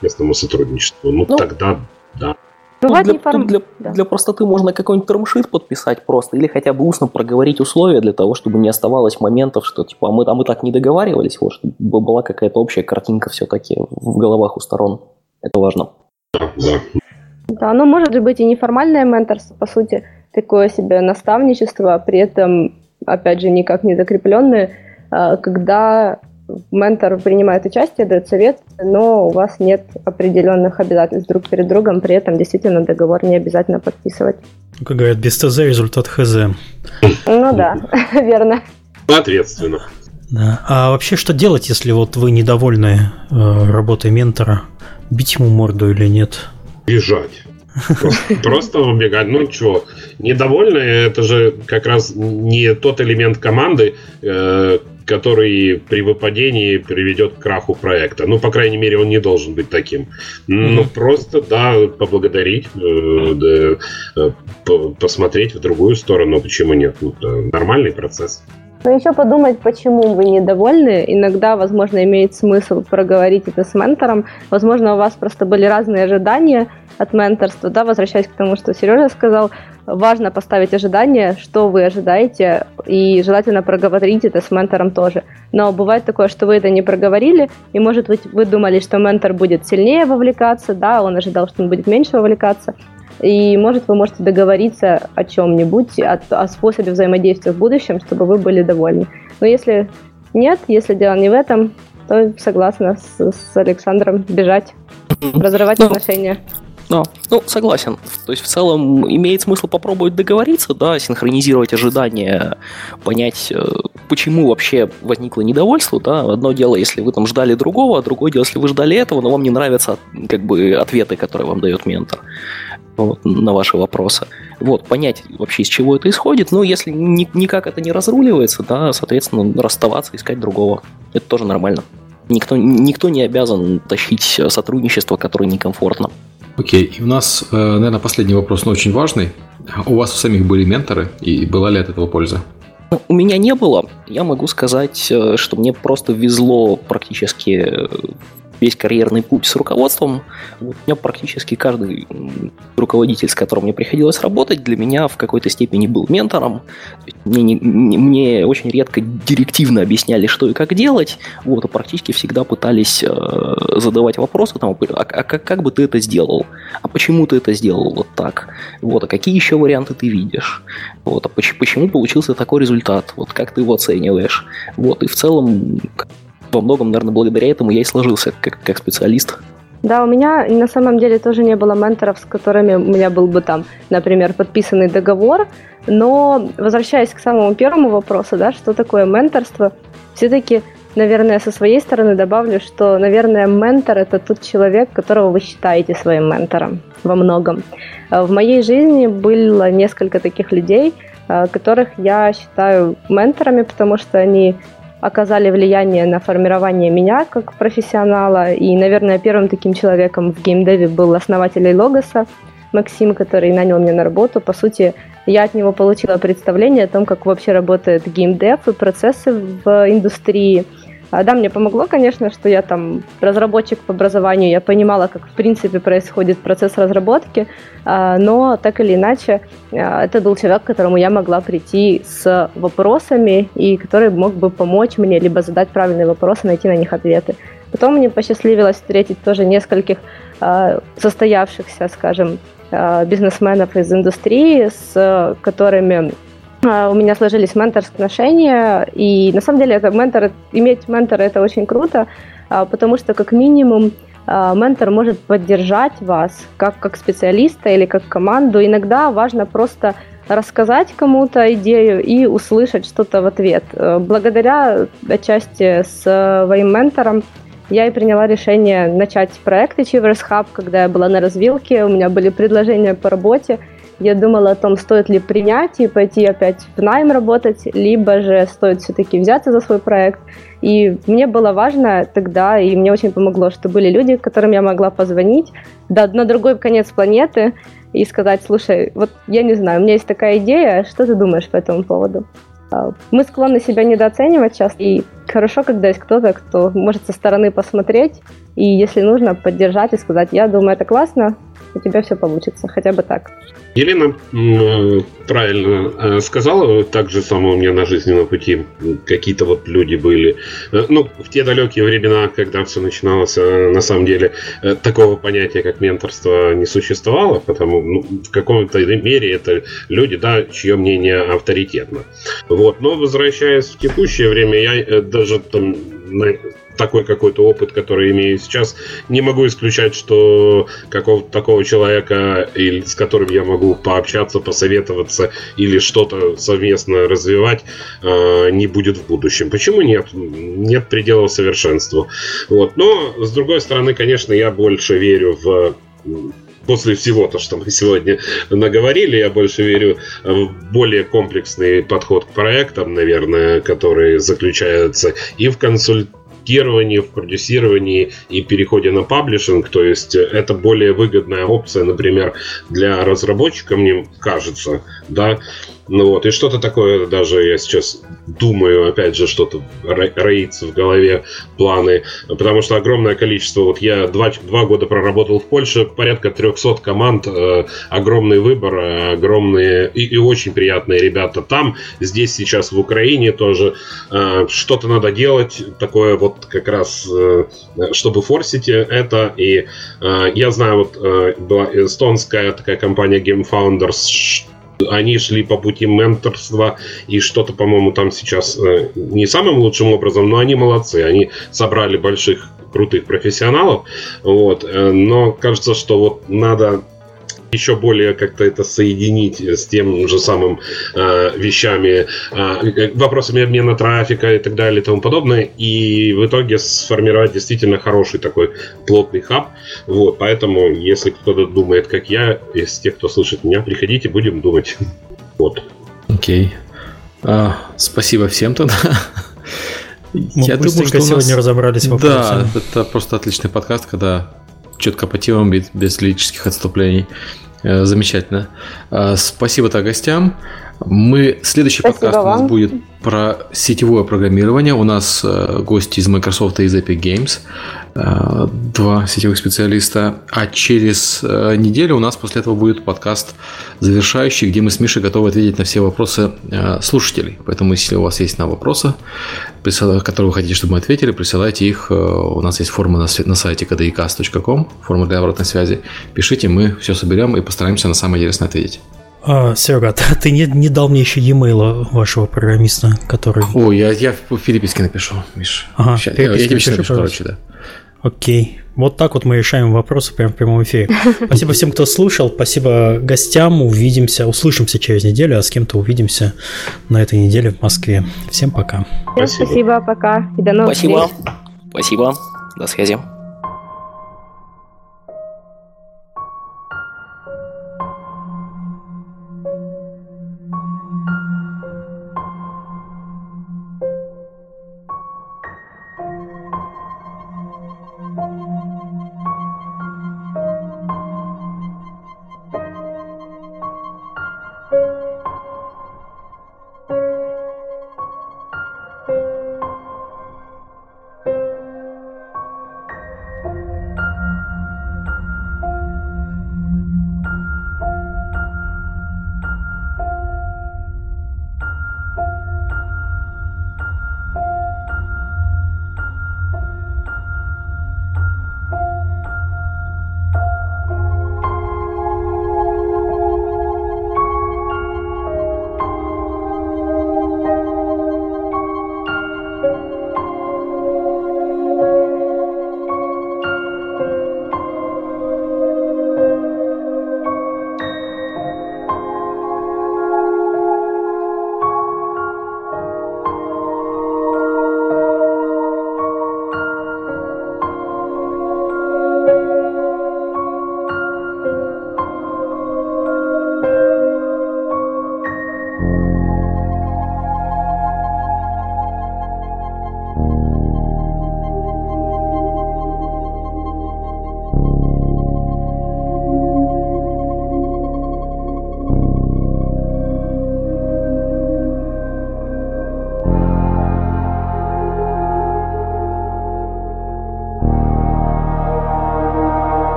тесному сотрудничеству. Ну, ну тогда да. Ну, для, форм... для, да. для простоты можно какой-нибудь термшит подписать просто, или хотя бы устно проговорить условия для того, чтобы не оставалось моментов, что типа а мы, а мы так не договаривались, вот, чтобы была какая-то общая картинка все-таки в головах у сторон. Это важно. Да, да. Да, оно может быть и неформальное менторство, по сути, такое себе наставничество, а при этом, опять же, никак не закрепленное. когда ментор принимает участие, дает совет, но у вас нет определенных обязательств друг перед другом, при этом действительно договор не обязательно подписывать. Как говорят, без ТЗ результат ХЗ. Ну да, верно. Ответственно. Да. А вообще что делать, если вот вы недовольны э, работой ментора? Бить ему морду или нет? Бежать. Просто, убегать. Ну что, недовольны, это же как раз не тот элемент команды, э, который при выпадении приведет к краху проекта. Ну, по крайней мере, он не должен быть таким. Ну, просто, да, поблагодарить, э, да, э, посмотреть в другую сторону, почему нет. Ну, нормальный процесс. Но еще подумать, почему вы недовольны. Иногда, возможно, имеет смысл проговорить это с ментором. Возможно, у вас просто были разные ожидания от менторства. Да, возвращаясь к тому, что Сережа сказал, важно поставить ожидания, что вы ожидаете, и желательно проговорить это с ментором тоже. Но бывает такое, что вы это не проговорили, и, может быть, вы думали, что ментор будет сильнее вовлекаться, да, он ожидал, что он будет меньше вовлекаться, и, может, вы можете договориться о чем-нибудь, о, о способе взаимодействия в будущем, чтобы вы были довольны. Но если нет, если дело не в этом, то согласна с, с Александром бежать, разрывать ну, отношения. Да, ну, согласен. То есть, в целом, имеет смысл попробовать договориться, да, синхронизировать ожидания, понять, э, почему вообще возникло недовольство, да. Одно дело, если вы там ждали другого, а другое дело, если вы ждали этого, но вам не нравятся, как бы, ответы, которые вам дает ментор вот, на ваши вопросы. Вот, понять вообще, из чего это исходит. Ну, если ни, никак это не разруливается, да, соответственно, расставаться, искать другого. Это тоже нормально. Никто, никто не обязан тащить сотрудничество, которое некомфортно. Окей, и у нас, э, наверное, последний вопрос, но очень важный. У вас у самих были менторы, и была ли от этого польза? Ну, у меня не было. Я могу сказать, э, что мне просто везло практически весь карьерный путь с руководством, у меня практически каждый руководитель, с которым мне приходилось работать, для меня в какой-то степени был ментором. Мне, не, мне очень редко директивно объясняли, что и как делать, вот, а практически всегда пытались э, задавать вопросы, там, а, а как, как бы ты это сделал? А почему ты это сделал вот так? Вот, а какие еще варианты ты видишь? Вот, а почему, почему получился такой результат? Вот как ты его оцениваешь? Вот, и в целом во многом, наверное, благодаря этому я и сложился как, как специалист. Да, у меня на самом деле тоже не было менторов, с которыми у меня был бы там, например, подписанный договор. Но возвращаясь к самому первому вопросу, да, что такое менторство, все-таки, наверное, со своей стороны добавлю, что, наверное, ментор это тот человек, которого вы считаете своим ментором во многом. В моей жизни было несколько таких людей, э, которых я считаю менторами, потому что они оказали влияние на формирование меня как профессионала. И, наверное, первым таким человеком в геймдеве был основатель Логоса, Максим, который нанял меня на работу. По сути, я от него получила представление о том, как вообще работает геймдев и процессы в индустрии – да, мне помогло, конечно, что я там разработчик по образованию, я понимала, как в принципе происходит процесс разработки, а, но так или иначе а, это был человек, к которому я могла прийти с вопросами и который мог бы помочь мне либо задать правильные вопросы, найти на них ответы. Потом мне посчастливилось встретить тоже нескольких состоявшихся, скажем, бизнесменов из индустрии, с которыми а, у меня сложились менторские отношения, и на самом деле это ментор, иметь ментора это очень круто, а, потому что как минимум а, ментор может поддержать вас как, как специалиста или как команду. Иногда важно просто рассказать кому-то идею и услышать что-то в ответ. Благодаря отчасти своим ментором я и приняла решение начать проект Achievers Hub, когда я была на развилке, у меня были предложения по работе, я думала о том, стоит ли принять и пойти опять в найм работать, либо же стоит все-таки взяться за свой проект. И мне было важно тогда, и мне очень помогло, что были люди, которым я могла позвонить да, на другой конец планеты и сказать, слушай, вот я не знаю, у меня есть такая идея, что ты думаешь по этому поводу? А, мы склонны себя недооценивать часто, и хорошо, когда есть кто-то, кто может со стороны посмотреть и, если нужно, поддержать и сказать, я думаю, это классно, у тебя все получится, хотя бы так. Елена э, правильно э, сказала, так же самое у меня на жизненном пути какие-то вот люди были. Э, ну, в те далекие времена, когда все начиналось, на самом деле, такого понятия, как менторство, не существовало, потому ну, в каком-то мере это люди, да, чье мнение авторитетно. Вот. Но возвращаясь в текущее время, я даже там такой какой-то опыт, который имею сейчас, не могу исключать, что какого-то такого человека, или, с которым я могу пообщаться, посоветоваться или что-то совместно развивать, э, не будет в будущем. Почему нет? Нет пределов совершенству. Вот. Но, с другой стороны, конечно, я больше верю в после всего то, что мы сегодня наговорили, я больше верю в более комплексный подход к проектам, наверное, который заключается и в консультации тестировании, в продюсировании и переходе на паблишинг. То есть э, это более выгодная опция, например, для разработчика, мне кажется, да, ну вот, и что-то такое даже я сейчас думаю, опять же, что-то роится в голове планы, потому что огромное количество, вот я два, два года проработал в Польше, порядка 300 команд, э, огромный выбор, э, огромные и, и очень приятные ребята там, здесь сейчас в Украине тоже. Э, что-то надо делать, такое вот как раз, э, чтобы форсить это, и э, я знаю, вот э, была эстонская такая компания Game Founders, они шли по пути менторства, и что-то, по-моему, там сейчас э, не самым лучшим образом, но они молодцы. Они собрали больших крутых профессионалов, вот, э, но кажется, что вот надо еще более как-то это соединить с тем же самым э, вещами, э, вопросами обмена трафика и так далее и тому подобное, и в итоге сформировать действительно хороший такой плотный хаб. Вот, поэтому, если кто-то думает, как я, из тех, кто слышит меня, приходите, будем думать. Вот. Окей. Okay. А, спасибо всем тогда. Мы я думаю, что сегодня нас... разобрались в Да, это просто отличный подкаст, когда четко по темам, без, лирических отступлений. Э, замечательно. Э, спасибо-то гостям. Мы следующий Спасибо подкаст вам. у нас будет про сетевое программирование. У нас э, гости из Microsoft и из Epic Games. Э, два сетевых специалиста. А через э, неделю у нас после этого будет подкаст завершающий, где мы с Мишей готовы ответить на все вопросы слушателей. Поэтому, если у вас есть на вопросы, которые вы хотите, чтобы мы ответили, присылайте их. У нас есть форма на сайте kdicast.com, форма для обратной связи. Пишите, мы все соберем и постараемся на самое интересное ответить. А, Серега, ты не, не дал мне еще e-mail вашего программиста, который... О, я, я в переписке напишу, Миш. Ага, Сейчас, я, я тебе сейчас напишу, короче, да. Окей. Вот так вот мы решаем вопросы прямо в прямом эфире. Спасибо всем, кто слушал. Спасибо гостям. Увидимся, услышимся через неделю, а с кем-то увидимся на этой неделе в Москве. Всем пока. Спасибо, спасибо пока. И до новых Спасибо. Встреч. Спасибо. До связи.